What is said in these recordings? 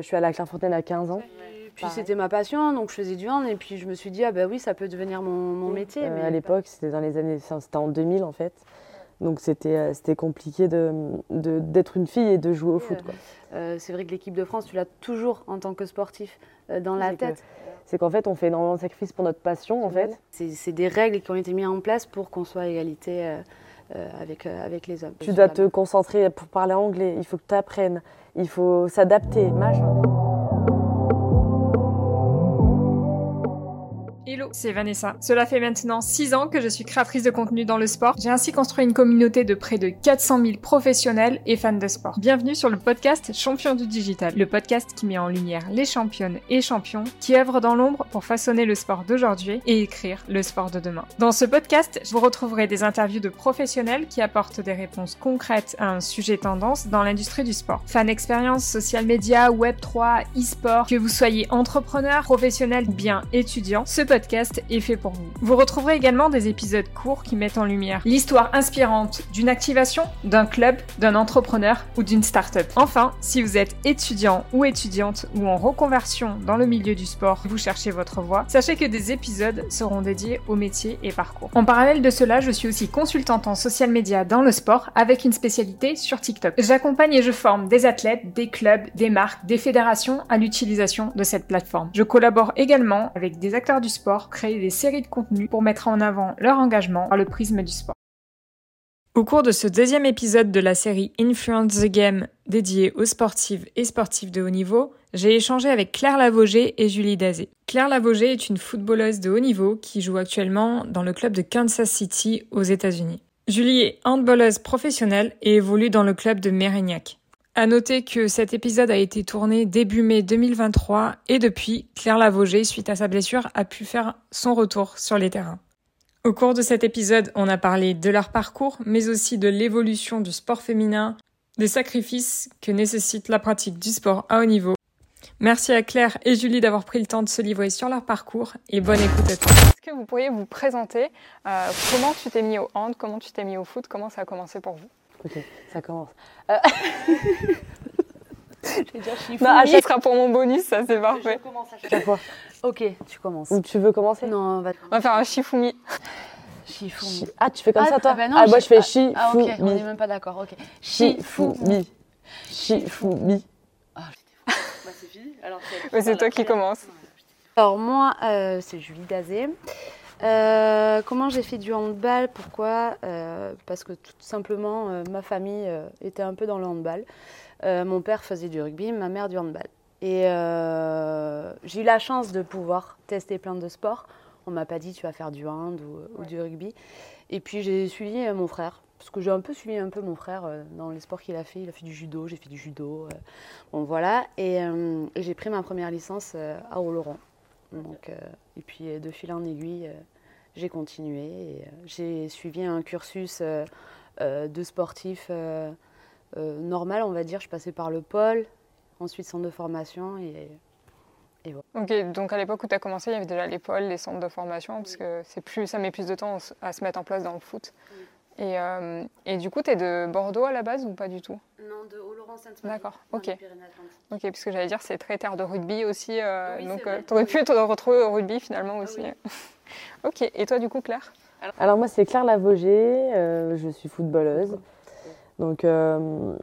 je suis allée à Clairefontaine à 15 ans. Puis c'était ma passion, donc je faisais du hand et puis je me suis dit ah bah oui ça peut devenir mon, mon métier. Euh, mais à l'époque, c'était dans les années, c'était en 2000 en fait. Donc c'était euh, compliqué de de- d'être une fille et de jouer au foot. euh, c'est vrai que l'équipe de France tu l'as toujours en tant que sportif euh, dans la tête. C'est qu'en fait, on fait énormément de sacrifices pour notre passion en fait. C'est des règles qui ont été mises en place pour qu'on soit à égalité euh, euh, avec, euh, avec les hommes. Tu dois te concentrer pour parler anglais, il faut que tu apprennes, il faut s'adapter, machin. C'est Vanessa. Cela fait maintenant 6 ans que je suis créatrice de contenu dans le sport. J'ai ainsi construit une communauté de près de 400 000 professionnels et fans de sport. Bienvenue sur le podcast Champion du Digital, le podcast qui met en lumière les championnes et champions qui œuvrent dans l'ombre pour façonner le sport d'aujourd'hui et écrire le sport de demain. Dans ce podcast, vous retrouverez des interviews de professionnels qui apportent des réponses concrètes à un sujet tendance dans l'industrie du sport. Fan expérience, social media, web 3, e-sport, que vous soyez entrepreneur, professionnel bien étudiant, ce podcast est fait pour vous. Vous retrouverez également des épisodes courts qui mettent en lumière l'histoire inspirante d'une activation, d'un club, d'un entrepreneur ou d'une start-up. Enfin, si vous êtes étudiant ou étudiante ou en reconversion dans le milieu du sport, vous cherchez votre voie, sachez que des épisodes seront dédiés au métier et parcours. En parallèle de cela, je suis aussi consultante en social media dans le sport avec une spécialité sur TikTok. J'accompagne et je forme des athlètes, des clubs, des marques, des fédérations à l'utilisation de cette plateforme. Je collabore également avec des acteurs du sport, créer des séries de contenus pour mettre en avant leur engagement par le prisme du sport. Au cours de ce deuxième épisode de la série Influence the Game dédiée aux sportives et sportifs de haut niveau, j'ai échangé avec Claire Lavogé et Julie Dazé. Claire Lavogé est une footballeuse de haut niveau qui joue actuellement dans le club de Kansas City aux États-Unis. Julie est handballeuse professionnelle et évolue dans le club de Mérignac. À noter que cet épisode a été tourné début mai 2023 et depuis, Claire Lavogé, suite à sa blessure, a pu faire son retour sur les terrains. Au cours de cet épisode, on a parlé de leur parcours, mais aussi de l'évolution du sport féminin, des sacrifices que nécessite la pratique du sport à haut niveau. Merci à Claire et Julie d'avoir pris le temps de se livrer sur leur parcours et bonne écoute à tous. Est-ce que vous pourriez vous présenter euh, comment tu t'es mis au hand, comment tu t'es mis au foot, comment ça a commencé pour vous? Ok, ça commence. Je vais dire. Non, à Ça sera pour mon bonus, ça c'est parfait. Je commence à Chaque fois. Ok, tu commences. Ou tu veux commencer? Non, on va On va faire un shifumi. Chi- Ah, tu fais comme Ah, ça toi? ah bah non, Ah, moi je- je fais ah, chi, Ah ok, on n'est même pas d'accord. Ok. Chi, fou, mi. Chi, fou, mi. Bah, c'est fini. Alors c'est toi qui commences. Alors moi, euh, c'est Julie Dazé. Euh, comment j'ai fait du handball? Pourquoi? Euh, Parce que tout simplement, euh, ma famille était un peu dans le handball. Mon père faisait du rugby, ma mère du handball. Et j'ai eu la chance de pouvoir tester plein de sports. On m'a pas dit tu vas faire du hand ou, ou du rugby. Et puis j'ai suivi mon frère, parce que j'ai un peu suivi un peu mon frère dans les sports qu'il a fait. Il a fait du judo, j'ai fait du judo. bon voilà. Et, et j'ai pris ma première licence à Oloron. Donc, euh, et puis euh, de fil en aiguille, euh, j'ai continué. et, j'ai suivi un cursus de sportif normal, on va dire. Je passais par le pôle, ensuite centre de formation. Et, Ok, donc à l'époque où tu as commencé, il y avait déjà l'épaule, les centres de formation, parce que c'est plus, ça met plus de temps à se mettre en place dans le foot. Et, euh, et du coup, tu es de Bordeaux à la base ou pas du tout? Non, de Oloron sainte D'accord, ok. Ok, parce que j'allais dire, c'est très terre de rugby aussi, euh, Oui, donc vrai. tu aurais pu te retrouver au rugby finalement aussi. oui. ok, et toi du coup, Claire? Alors moi c'est Claire Lavogé, euh, je suis footballeuse. Donc, euh,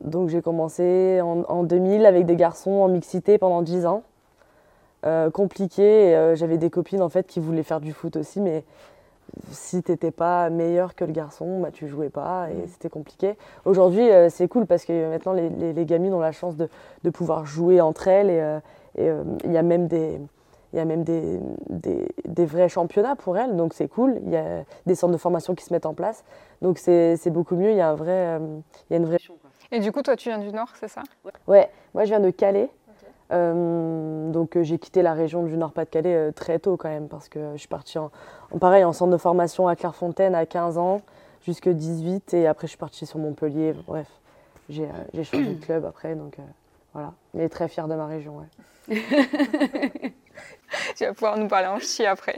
donc j'ai commencé en, en 2000 avec des garçons en mixité pendant 10 ans. Euh, compliqué, euh, j'avais des copines en fait qui voulaient faire du foot aussi, mais si t'étais pas meilleur que le garçon, bah, tu jouais pas et c'était compliqué. Aujourd'hui euh, c'est cool parce que maintenant les, les- les gamines ont la chance de, de pouvoir jouer entre elles et euh, euh, il y a même des, il y a même des, des, des vrais championnats pour elles, donc c'est cool. Il y a des centres de formation qui se mettent en place, donc c'est beaucoup mieux. Il y a un vrai, il y a une vraie. Et du coup, toi tu viens du Nord, c'est ça? Ouais, moi je viens de Calais, Euh, donc euh, j'ai quitté la région du Nord-Pas-de-Calais euh, très tôt quand même parce que je suis partie en, en pareil en centre de formation à Clairefontaine à 15 ans jusque 18 et après je suis partie sur Montpellier. Bref, j'ai euh, changé de club après, donc euh, voilà. Mais très fière de ma région. Ouais. Tu vas pouvoir nous parler en chi après.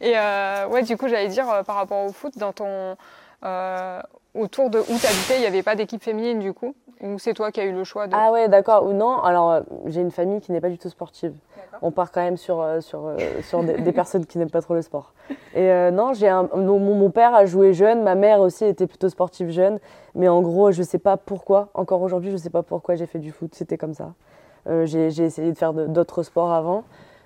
Et euh, ouais, du coup, j'allais dire euh, par rapport au foot, dans ton autour de où tu habitais, il n'y avait pas d'équipe féminine du coup? Ou c'est toi qui as eu le choix de. Ah ouais, d'accord. Ou non, alors euh, j'ai une famille qui n'est pas du tout sportive. On part quand même sur, euh, sur, euh, sur des, des personnes qui n'aiment pas trop le sport. Et euh, non, j'ai un, mon, mon père a joué jeune, ma mère aussi était plutôt sportive jeune. Mais en gros, je sais pas pourquoi, encore aujourd'hui, je sais pas pourquoi j'ai fait du foot, c'était comme ça. Euh, j'ai essayé de faire d'autres sports avant.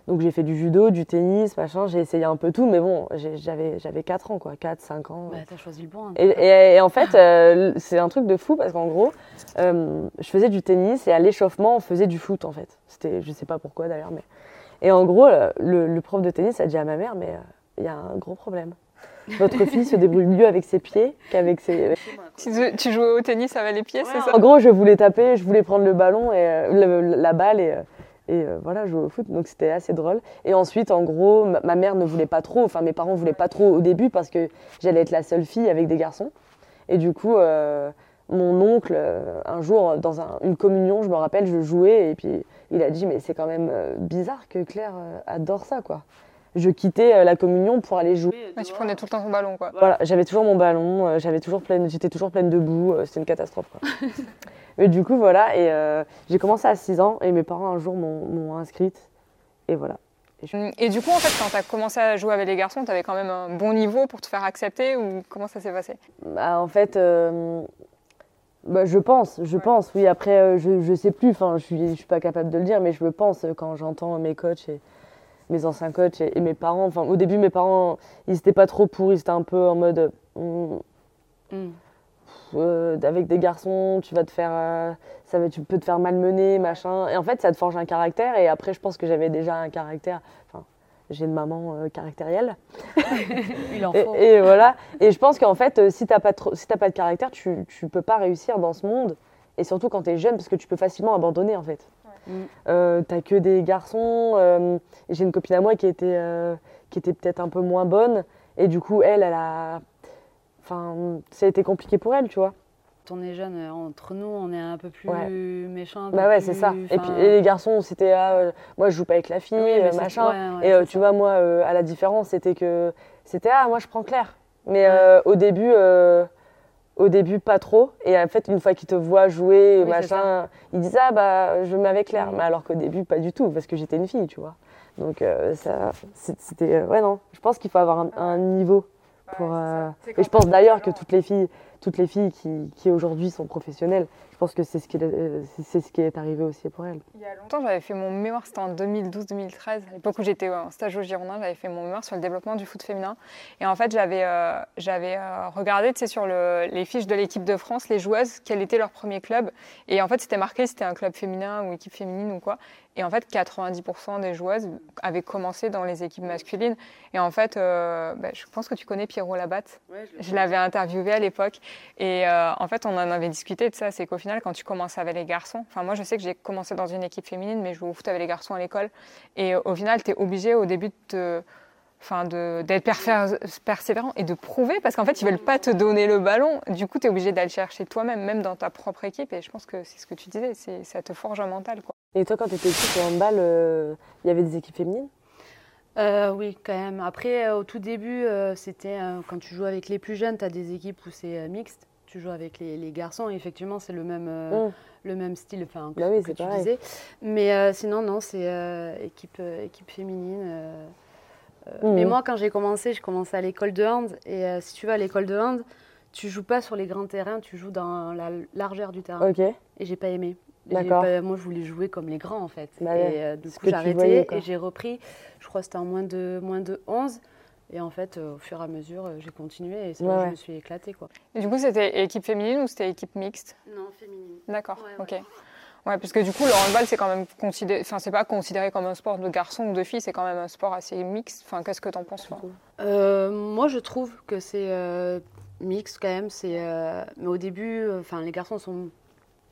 Donc j'ai fait du judo, du tennis, machin, j'ai essayé un peu tout, mais bon, j'avais j'avais 4 ans, quoi, 4, 5 ans. Bah, t'as choisi le bon. hein. Et, et- et en fait, euh, c'est un truc de fou parce qu'en gros, euh, je faisais du tennis et à l'échauffement, on faisait du foot en fait. C'était, je sais pas pourquoi d'ailleurs, mais. Et en gros, euh, le, le prof de tennis a dit à ma mère, mais euh, il y a un gros problème. Votre fille se débrouille mieux avec ses pieds qu'avec ses. Tu, tu jouais au tennis avec les pieds, c'est ça En gros, je voulais taper, je voulais prendre le ballon et euh, le- la balle et, euh, et euh, voilà, jouer au foot. Donc c'était assez drôle. Et ensuite, en gros, ma, ma mère ne voulait pas trop, enfin mes parents voulaient pas trop au début parce que j'allais être la seule fille avec des garçons. Et du coup, euh, mon oncle, euh, un jour, dans un- une communion, je me rappelle, je jouais et puis il a dit, mais c'est quand même euh, bizarre que Claire adore ça, quoi. Je quittais la communion pour aller jouer. Ouais, tu prenais tout le temps ton ballon, quoi. Voilà, j'avais toujours mon ballon, j'avais toujours pleine, j'étais toujours pleine de boue, c'était une catastrophe. Quoi. Mais du coup, voilà, et euh, j'ai commencé à 6 ans et mes parents un jour m'ont m'ont inscrite. Et voilà. Et du coup, en fait, quand tu as commencé à jouer avec les garçons, tu avais quand même un bon niveau pour te faire accepter ou comment ça s'est passé? Bah, en fait, euh, bah, je pense, je pense, oui. Après, euh, je, je sais plus, enfin, je suis, je suis pas capable de le dire, mais je le pense quand j'entends mes coachs et mes anciens coachs et, et mes parents. Enfin, au début, mes parents, ils étaient pas trop pour, ils étaient un peu en mode. hmm, Mm. Euh, avec des garçons, tu vas te faire, euh, ça va, tu peux te faire malmener, machin. Et en fait, ça te forge un caractère. Et après, je pense que j'avais déjà un caractère. Enfin, j'ai une maman euh, caractérielle. Il en Et, faut. et voilà. Et je pense qu'en fait, si t'as pas trop, si t'as pas de caractère, tu, tu peux pas réussir dans ce monde. Et surtout quand tu es jeune, parce que tu peux facilement abandonner en fait. Euh, t'as que des garçons. j'ai une copine à moi qui était, qui était peut-être un peu moins bonne. Et du coup, elle, elle a. Enfin, ça a été compliqué pour elle, tu vois. Quand on est jeune, euh, entre nous, on est un peu plus Ouais. méchant. un peu Bah ouais, c'est ça. Et puis et les garçons, c'était ah, euh, moi je joue pas avec la fille, Oui, euh, machin. ouais, ouais, et tu ça. vois, moi, à la différence, c'était que c'était ah, moi je prends Claire. Mais au début, au début pas trop. Et en fait, une fois qu'ils te voient jouer, Oui, machin, ils disent ah bah je me mets avec Claire. Mm. Mais alors qu'au début, pas du tout, parce que j'étais une fille, tu vois. Donc euh, ça, c'était ouais non. Je pense qu'il faut avoir un, un niveau pour. euh, et je pense d'ailleurs que toutes les filles, toutes les filles qui, qui aujourd'hui sont professionnelles, je pense que c'est ce qui, euh, c'est- ce qui est arrivé aussi pour elles. Il y a longtemps, j'avais fait mon mémoire, c'était en 2012-2013, à l'époque où j'étais en stage au Girondin, j'avais fait mon mémoire sur le développement du foot féminin. Et en fait, j'avais euh, j'avais euh, regardé tu sais, sur le- les fiches de l'équipe de France, les joueuses, quel était leur premier club. Et en fait, c'était marqué si c'était un club féminin ou équipe féminine ou quoi. Et en fait, 90% des joueuses avaient commencé dans les équipes masculines. Et en fait, euh, bah, je pense que tu connais Pierrot Labatte. Je l'avais interviewé à l'époque et euh, en fait on en avait discuté de ça, c'est qu'au final quand tu commences avec les garçons, enfin moi je sais que j'ai commencé dans une équipe féminine mais je jouais au foot avec les garçons à l'école. Et euh, au final tu es obligé au début de te- Enfin, de- d'être persévérant et de prouver parce qu'en fait ils veulent pas te donner le ballon. Du coup tu es obligé d'aller le chercher toi-même même dans ta propre équipe. Et je pense que c'est ce que tu disais c'est ça te forge un mental quoi. Et toi, quand tu étais petite au handball, euh, il y avait des équipes féminines? Euh, oui, quand même. Après, euh, au tout début, euh, c'était euh, quand tu joues avec les plus jeunes, tu as des équipes où c'est euh, mixte. Tu joues avec les, les garçons, effectivement, c'est le même, euh, Mm. le même style enfin, que, Bah oui, que tu pareil. disais. Mais euh, sinon, non, c'est euh, équipe, équipe féminine. Mais moi, quand j'ai commencé, j'ai commencé à l'école de hand. Et si tu vas à l'école de hand, tu joues pas sur les grands terrains, tu joues dans la largeur du terrain. Ok. Et j'ai pas aimé. D'accord. moi, je voulais jouer comme les grands, en fait. Bah et du coup, j'ai arrêté et j'ai repris. Je crois que c'était en moins de, moins de 11. Et en fait, euh, au fur et à mesure, euh, j'ai continué et c'est là Ouais, où ouais. je me suis éclatée. Quoi. et du coup c'était équipe féminine ou c'était équipe mixte? Non, féminine. D'accord, Ouais, ok. ouais. Ouais, parce que du coup, le handball, c'est quand même considéré, enfin, c'est pas considéré comme un sport de garçon ou de fille, c'est quand même un sport assez mixte. Enfin, qu'est-ce que t'en penses, toi? Euh, moi, je trouve que c'est euh, mixte quand même. C'est, euh, mais au début, euh, enfin, les garçons sont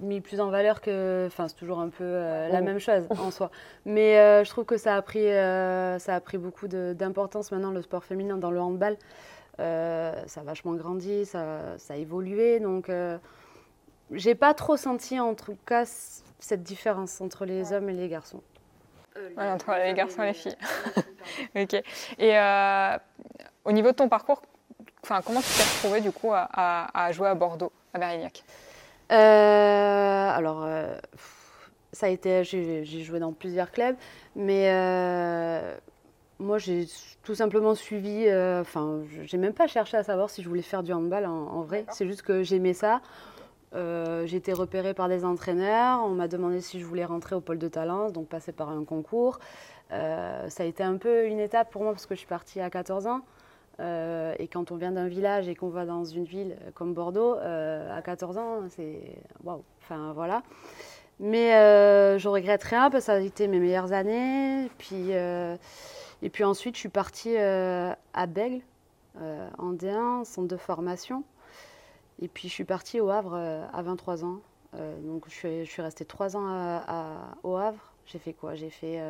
mis plus en valeur que. Enfin, c'est toujours un peu euh, la Mm. même chose en soi. Mais euh, je trouve que ça a pris, euh, ça a pris beaucoup d'importance maintenant, le sport féminin dans le handball. Euh, ça a vachement grandi, ça, ça a évolué. Donc, euh, j'ai pas trop senti en tout cas cette différence entre les hommes et les garçons. Ouais, entre les garçons et les filles. Ok. Et euh, au niveau de ton parcours, enfin, comment tu t'es retrouvé du coup à, à- à jouer à Bordeaux, à Mérignac Alors, ça a été, j'ai joué dans plusieurs clubs, mais moi, j'ai tout simplement suivi. Enfin, j'ai même pas cherché à savoir si je voulais faire du handball en, vrai. C'est juste que j'aimais ça. j'ai été repérée par des entraîneurs. On m'a demandé si je voulais rentrer au pôle de talent, donc passer par un concours. Euh, ça a été un peu une étape pour moi parce que je suis partie à 14 ans. Euh, et quand on vient d'un village et qu'on va dans une ville comme Bordeaux, euh, à 14 ans, c'est waouh. Enfin voilà. Mais je regrette rien parce que ça a été mes meilleures années. Puis, et puis ensuite, je suis partie à Bègle, en D1, centre de formation. Et puis je suis partie au Havre à 23 ans. donc je suis, restée 3 ans au Havre. J'ai fait quoi? J'ai fait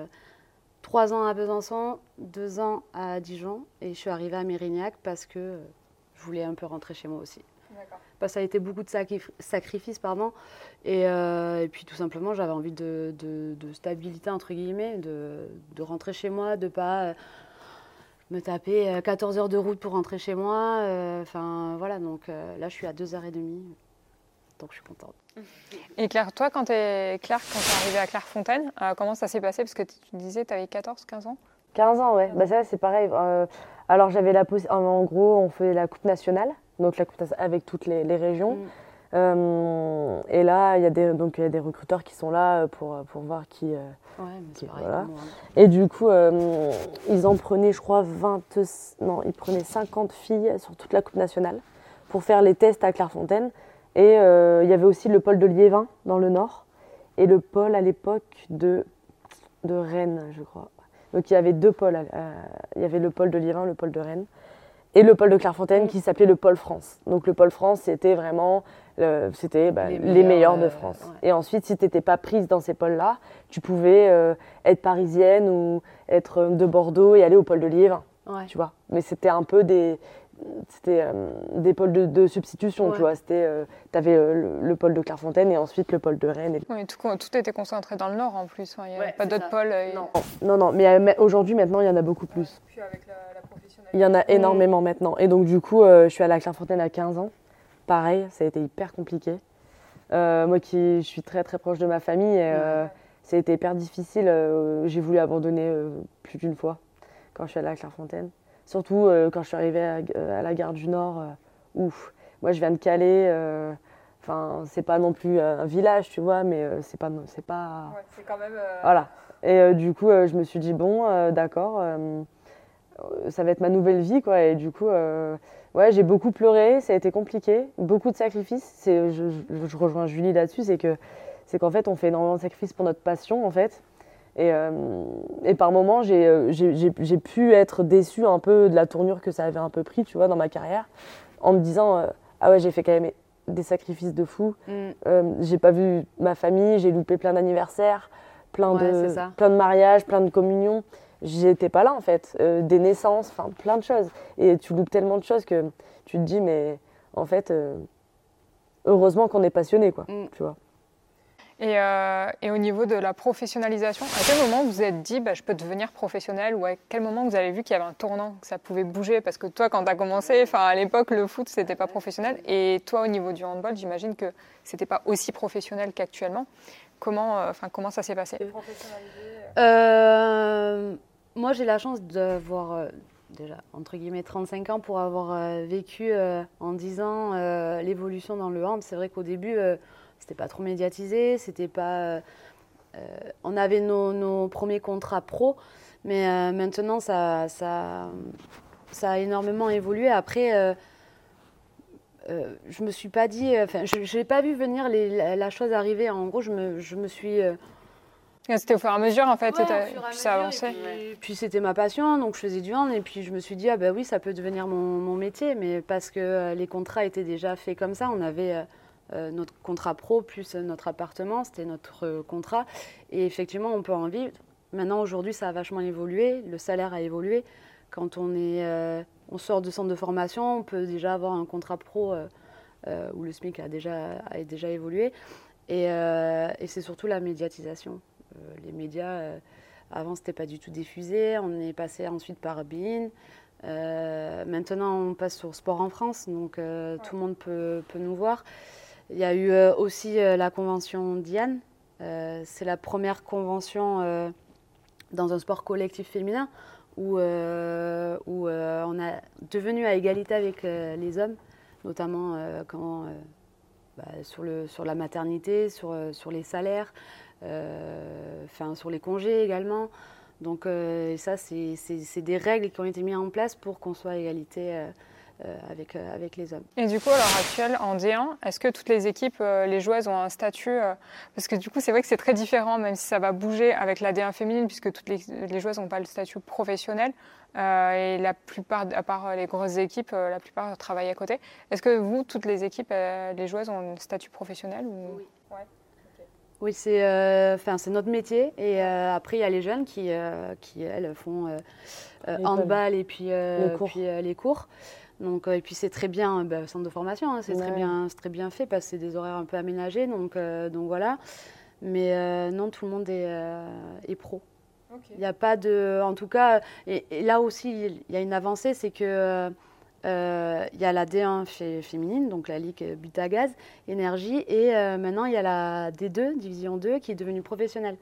trois ans à Besançon, deux ans à Dijon et je suis arrivée à Mérignac parce que euh, je voulais un peu rentrer chez moi aussi. Parce que ça a été beaucoup de sacrifices, pardon. Euh, et, puis tout simplement, j'avais envie de, stabilité, entre guillemets, de, rentrer chez moi, de pas euh, me taper 14 heures de route pour rentrer chez moi. Enfin voilà, donc là je suis à 2h30, donc je suis contente. Et Claire, toi, quand tu es, Claire, quand es arrivée à Clairefontaine, euh, comment ça s'est passé? Parce que tu disais, tu avais 14, 15 ans? 15 ans, ouais. Bah, ça, c'est pareil. Euh, alors, j'avais la En gros, on fait la Coupe nationale, donc la coupe avec toutes les, régions. Mm. Euh, et là, il y, a des, donc, y a des recruteurs qui sont là pour, pour voir qui. ouais, mais c'est pareil. Voilà. Et du coup, ils en prenaient, je crois, 20. Non, ils prenaient 50 filles sur toute la Coupe nationale pour faire les tests à Clairefontaine. Et euh, il y avait aussi le pôle de Liévin dans le nord et le pôle à l'époque de, de Rennes, je crois. Donc il y avait deux pôles. Euh, il y avait le pôle de Liévin, le pôle de Rennes et le pôle de Clairefontaine qui s'appelait le pôle France. Donc le pôle France, c'était vraiment c'était bah, les, meilleurs, de euh, France. Et ensuite, si tu n'étais pas prise dans ces pôles-là, tu pouvais être parisienne ou être de Bordeaux et aller au pôle de Liévin. Tu vois. Mais c'était un peu des, c'était euh, des pôles de, substitution, tu vois. C'était, euh, tu avais euh, le, pôle de Clairefontaine et ensuite le pôle de Rennes. Oui, tout, tout, était concentré dans le nord en plus. Il n'y avait pas d'autres pôles. Non. non, mais, aujourd'hui, maintenant, il y en a beaucoup plus. Puis avec la, il y en a énormément maintenant. Et donc, du coup, je suis allée à Clairefontaine à 15 ans. Pareil, ça a été hyper compliqué. moi qui je suis très très proche de ma famille, ça a été hyper difficile. J'ai voulu abandonner plus d'une fois quand je suis allée à Clairefontaine. Surtout euh, quand je suis arrivée à, la gare du Nord, euh, ouf. Moi, je viens de Calais. Euh, enfin, c'est pas non plus un village, tu vois, mais c'est pas, c'est pas. Ouais, c'est quand même. Voilà. Et du coup, je me suis dit bon, d'accord, ça va être ma nouvelle vie, quoi. Et du coup, ouais, j'ai beaucoup pleuré. Ça a été compliqué, beaucoup de sacrifices. C'est, je, je, rejoins Julie là-dessus, c'est que, c'est qu'en fait, on fait énormément de sacrifices pour notre passion, en fait. Et, euh, et, par moments, euh, j'ai pu être déçue un peu de la tournure que ça avait un peu pris, tu vois, dans ma carrière, en me disant euh, ah ouais, j'ai fait quand même des sacrifices de fou. Mm. j'ai pas vu ma famille, j'ai loupé plein d'anniversaires, plein de plein de mariages, plein de communions. J'étais pas là en fait, des naissances, enfin plein de choses. Et tu loupes tellement de choses que tu te dis mais en fait heureusement qu'on est passionné quoi, mm. tu vois. Et, euh, et, au niveau de la professionnalisation, à quel moment vous vous êtes dit bah, je peux devenir professionnel ou à quel moment vous avez vu qu'il y avait un tournant, que ça pouvait bouger? Parce que toi, quand tu as commencé, à l'époque, le foot, c'était pas professionnel. Et toi, au niveau du handball, j'imagine que c'était pas aussi professionnel qu'actuellement. Comment, euh, comment ça s'est passé? Euh, Moi, j'ai la chance d'avoir déjà entre guillemets 35 ans pour avoir vécu en 10 ans l'évolution dans le hand. C'est vrai qu'au début c'était pas trop médiatisé, c'était pas. Euh, euh, on avait nos, premiers contrats pro, mais euh, maintenant ça, ça, ça a énormément évolué. Après, je me suis pas dit, enfin, je n'ai pas vu venir la, chose arriver. En gros, je me, je me suis. C'était au fur et à mesure en fait, puis ça avançait. Puis, c'était ma passion, donc je faisais du hand et puis je me suis dit ah ben oui ça peut devenir mon, mon métier, mais parce que les contrats étaient déjà faits comme ça, on avait euh, notre contrat pro plus notre appartement, c'était notre contrat. Et effectivement, on peut en vivre. Maintenant, aujourd'hui, ça a vachement évolué, le salaire a évolué. Quand on, est, euh, on sort de centre de formation, on peut déjà avoir un contrat pro euh, où le SMIC a déjà, a déjà évolué. Et, c'est surtout la médiatisation. les médias, avant, c'était pas du tout diffusé. On est passé ensuite par BIN. maintenant, on passe sur Sport en France, donc tout le monde peut, peut nous voir. Il y a eu euh, aussi euh, la convention Diane. Euh, c'est la première convention dans un sport collectif féminin où, on a devenu à égalité avec les hommes, notamment quand, bah, sur, la maternité, sur, les salaires, sur les congés également. Donc ça, c'est des règles qui ont été mises en place pour qu'on soit à égalité avec, euh, avec les hommes. Et du coup, à l'heure actuelle, en D1, est-ce que toutes les équipes, euh, les joueuses ont un statut euh, Parce que du coup, c'est vrai que c'est très différent, même si ça va bouger avec la D1 féminine, puisque toutes les, les joueuses n'ont pas le statut professionnel. Euh, et la plupart, à part euh, les grosses équipes, euh, la plupart travaillent à côté. Est-ce que vous, toutes les équipes, euh, les joueuses ont un statut professionnel ou... Oui. Oui, c'est euh, enfin, c'est notre métier. Et euh, après, il y a les jeunes qui, euh, qui elles, font euh, euh, handball et puis, euh, Les cours. puis euh, les cours. Donc, euh, et puis c'est très bien, euh, bah, centre de formation, hein, c'est très, bien, c'est très bien fait parce que c'est des horaires un peu aménagés. Donc, euh, donc voilà. Mais euh, non, tout le monde est, euh, est pro. Il n'y a pas de. En tout cas, et, et là aussi, il y a une avancée, c'est que. euh, il y a la D1 fé- féminine, donc la Ligue Butagaz, Énergie, et euh, maintenant il y a la D2, Division 2, qui est devenue professionnelle.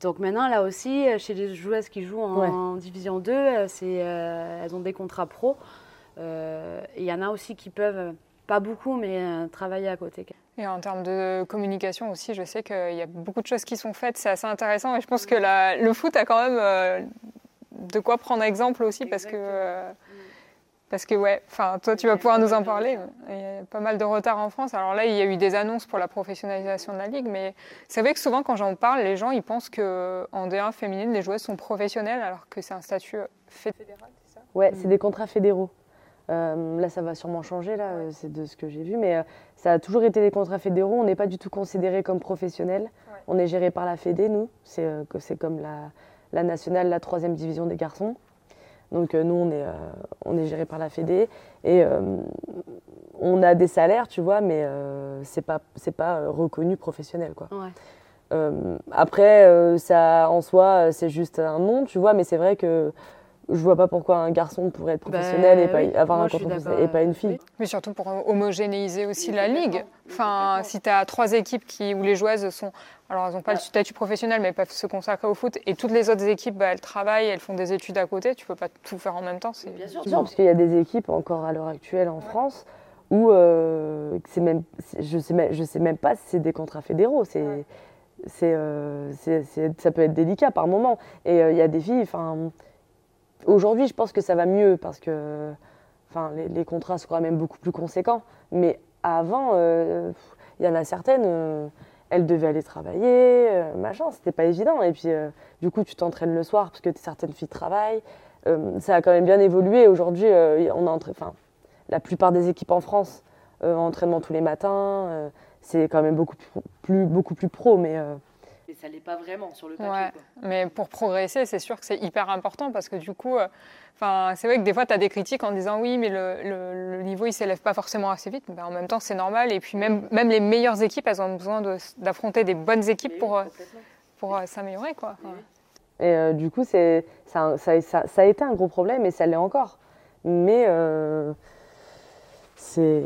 Donc maintenant, là aussi, euh, chez les joueuses qui jouent en, Division 2, euh, c'est, euh, elles ont des contrats pro. Euh, il y en a aussi qui peuvent, euh, pas beaucoup, mais euh, travailler à côté. Et en termes de communication aussi, je sais qu'il y a beaucoup de choses qui sont faites, c'est assez intéressant. Et je pense que la- le foot a quand même euh, de quoi prendre exemple aussi, parce que, euh, parce que ouais, enfin, toi tu vas pouvoir nous en parler. Il y a pas mal de retard en France. Alors là, il y a eu des annonces pour la professionnalisation de la ligue, mais c'est vrai que souvent quand j'en parle, les gens ils pensent que en D1 féminine, les joueuses sont professionnelles, alors que c'est un statut fédéral, c'est ça? Ouais, c'est des contrats fédéraux. Euh, là, ça va sûrement changer, là, c'est de ce que j'ai vu, mais euh, ça a toujours été des contrats fédéraux. On n'est pas du tout considéré comme professionnel. Ouais. On est géré par la Fédé, nous. C'est euh, comme la, la nationale, la troisième division des garçons. Donc euh, nous, on est, on est géré par la Fédé. Et on a des salaires, tu vois, mais c'est pas, pas reconnu professionnel, quoi. Ouais. Après, ça, en soi, c'est juste un nom, tu vois, mais c'est vrai que je vois pas pourquoi un garçon pourrait être professionnel et pas, oui. avoir Moi, un contrat et pas une fille. Mais surtout pour homogénéiser aussi Oui, la ligue. Enfin, si tu as trois équipes qui, où les joueuses sont. Alors, elles n'ont pas le statut professionnel, mais elles peuvent se consacrer au foot. Et toutes les autres équipes, bah, elles travaillent, elles font des études à côté. Tu peux pas tout faire en même temps. c'est- Bien sûr. Non, parce qu'il y a des équipes encore à l'heure actuelle en France où euh, c'est même, je sais même, je sais même pas si c'est des contrats fédéraux. C'est, Ouais. c'est, euh, c'est- c'est- ça peut être délicat par moment. Et euh, il y a des filles. Enfin, aujourd'hui, je pense que ça va mieux parce que, enfin, les, contrats sont quand même beaucoup plus conséquents. Mais avant, euh, il y en a certaines. euh, elles devaient aller travailler, euh, machin, c'était pas évident. Et puis, du coup, tu t'entraînes le soir parce que certaines filles travaillent. Ça a quand même bien évolué. Aujourd'hui, on la plupart des équipes en France entraînement tous les matins. c'est quand même beaucoup plus, plus- beaucoup plus pro, mais Mais ça l'est pas vraiment sur le Ouais. papier. quoi. Mais pour progresser, c'est sûr que c'est hyper important parce que du coup, euh, enfin, c'est vrai que des fois, tu as des critiques en disant oui, mais le, le- le niveau, il s'élève pas forcément assez vite. Mais en même temps, c'est normal. Et puis, même, même les meilleures équipes, elles ont besoin de- d'affronter des bonnes équipes Mais pour, oui, euh, pour euh, s'améliorer. quoi. Mais oui. Et euh, du coup, c'est, ça, ça, ça- ça a été un gros problème et ça l'est encore. Mais euh, c'est.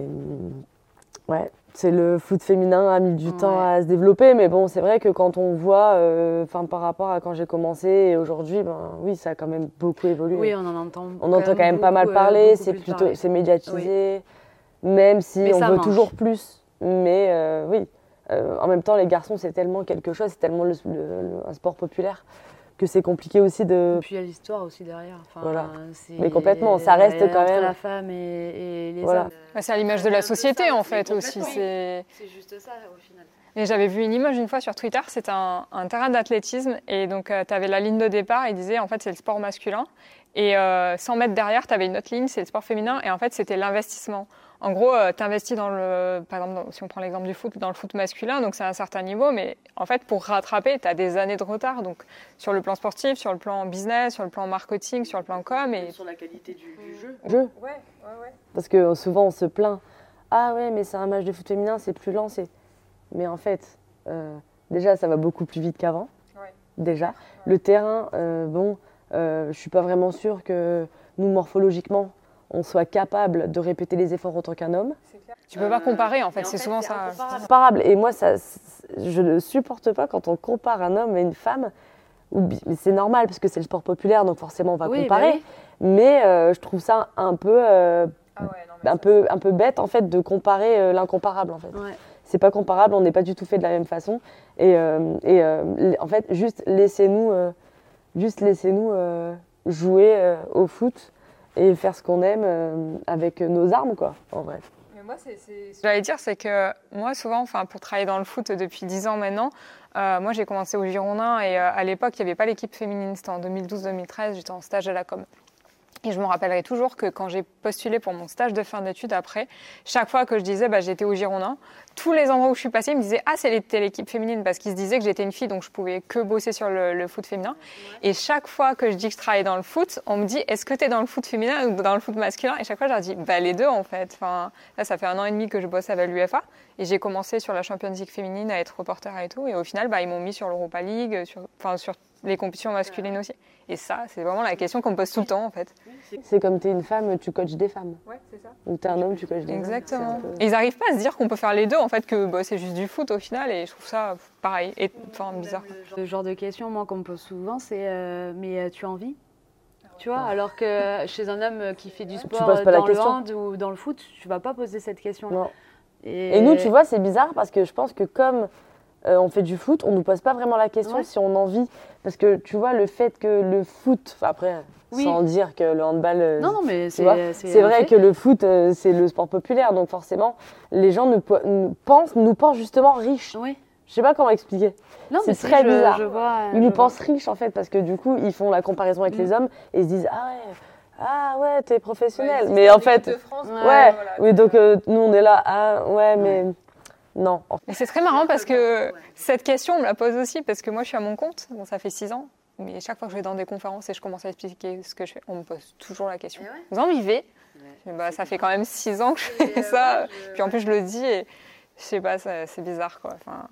Ouais, c'est le foot féminin a mis du temps à se développer, mais bon, c'est vrai que quand on voit, euh, enfin par rapport à quand j'ai commencé et aujourd'hui, ben oui, ça a quand même beaucoup évolué. Oui, on en entend. on entend quand même pas mal euh, parler, c'est plutôt, c'est médiatisé, même si Mais on ça veut toujours plus. Mais euh, oui, Euh, en même temps, les garçons, c'est tellement quelque chose, c'est tellement le- le- le- un sport populaire que c'est compliqué aussi de. Et puis il y a l'histoire aussi derrière. Enfin, Voilà. c'est- Mais complètement, ça reste quand même- la femme et, et les Voilà. hommes. Ouais, C'est à l'image de la société, ça, en fait, aussi. C'est. C'est juste ça au final. Et j'avais vu une image une fois sur Twitter, c'était un, un terrain d'athlétisme et donc tu avais la ligne de départ, il disait en fait c'est le sport masculin et euh, 100 mètres derrière tu avais une autre ligne, c'est le sport féminin et en fait c'était l'investissement. En gros, tu investis dans le, par exemple, dans- si on prend l'exemple du foot, dans le foot masculin, donc c'est à un certain niveau, mais en fait pour rattraper, tu as des années de retard, donc sur le plan sportif, sur le plan business, sur le plan marketing, sur le plan com et... Sur la qualité du, du jeu. jeu. Ouais, ouais, ouais. Parce que souvent on se plaint. Ah ouais, mais c'est un match de foot féminin, c'est plus lancé. Mais en fait, euh, déjà, ça va beaucoup plus vite qu'avant. Ouais. Déjà. Le terrain, euh, bon, euh, je suis pas vraiment sûre que nous, morphologiquement, on soit capable de répéter les efforts autant qu'un homme. Tu peux pas comparer en fait, c'est souvent ça. incomparable. Comparable. Et moi, ça, je ne supporte pas quand on compare un homme et une femme. C'est normal parce que c'est le sport populaire, donc forcément on va Oui, bah comparer. oui. Mais euh, je trouve ça un peu, euh, Ah ouais, non, mais un ça, peu, un peu bête en fait de comparer euh, l'incomparable en fait. Ouais. C'est pas comparable, on n'est pas du tout fait de la même façon. Et, euh, euh, en fait, juste laissez-nous, euh, juste laissez-nous euh, jouer euh, au foot et faire ce qu'on aime euh, avec nos armes quoi. En vrai. Mais moi, c'est, c'est- Ce que j'allais dire, c'est que moi, souvent, enfin, pour travailler dans le foot depuis 10 ans maintenant, euh, moi, j'ai commencé au Girondin et euh, à l'époque, il n'y avait pas l'équipe féminine. C'était en 2012-2013, j'étais en stage à la com. Et je me rappellerai toujours que quand j'ai postulé pour mon stage de fin d'études après, chaque fois que je disais bah, j'étais au Girondin, tous les endroits où je suis passée, ils me disaient Ah, c'est l'été- l'équipe féminine parce qu'ils se disaient que j'étais une fille donc je pouvais que bosser sur le, le foot féminin. Et chaque fois que je dis que je travaille dans le foot, on me dit Est-ce que tu es dans le foot féminin ou dans le foot masculin? Et chaque fois, je leur dis Bah, les deux en fait. Enfin, là, ça fait un an et demi que je bosse avec l'UFA et j'ai commencé sur la Champions League féminine à être reporter et tout. Et au final, bah, ils m'ont mis sur l'Europa League, sur, enfin, sur les compétitions masculines aussi. Et ça, c'est vraiment la question qu'on me pose tout le temps en fait. C'est comme tu es une femme, tu coaches des femmes. Ouais, c'est ça. Ou tu es un homme, tu coaches des hommes. Exactement. C'est un peu- Et ils n'arrivent pas à se dire qu'on peut faire les deux, en fait, que bah, c'est juste du foot au final, et je trouve ça pareil, et enfin bizarre. Le genre de question, moi, qu'on me pose souvent, c'est euh, mais euh, tu as envie? Tu vois, alors que chez un homme qui fait du sport poses pas dans le hand ou dans le foot, tu vas pas poser cette question. Non. Et nous, tu Euh, vois, c'est bizarre parce que je pense que comme euh, on fait du foot, on nous pose pas vraiment la question Ouais. si on en vit. Parce que tu vois, le fait que le foot, après, Oui. sans dire que le handball. euh, Non, non, mais vois, c'est vrai que le foot, euh, c'est le sport populaire. Donc forcément, les gens nous, pensent, nous pensent justement riches. Oui. Je sais pas comment expliquer. Non, C'est si, très je- bizarre. Je vois, Ils nous pensent riches en fait parce que du coup, ils font la comparaison avec Mm. les hommes et ils se disent Ah ouais, ah ouais, t'es professionnel. mais en fait, Ouais. ouais, oui, donc euh, nous on est là, ah ouais, mais non. C'est très marrant parce que cette question, on me la pose aussi, parce que moi, je suis à mon compte, bon, ça fait six ans, mais chaque fois que je vais dans des conférences et je commence à expliquer ce que je fais, on me pose toujours la question. Eh ouais. Vous en vivez? Et bah, Ça fait quand même six ans que je fais ça, puis en plus, je le dis, et je sais pas, c'est bizarre, quoi. Enfin.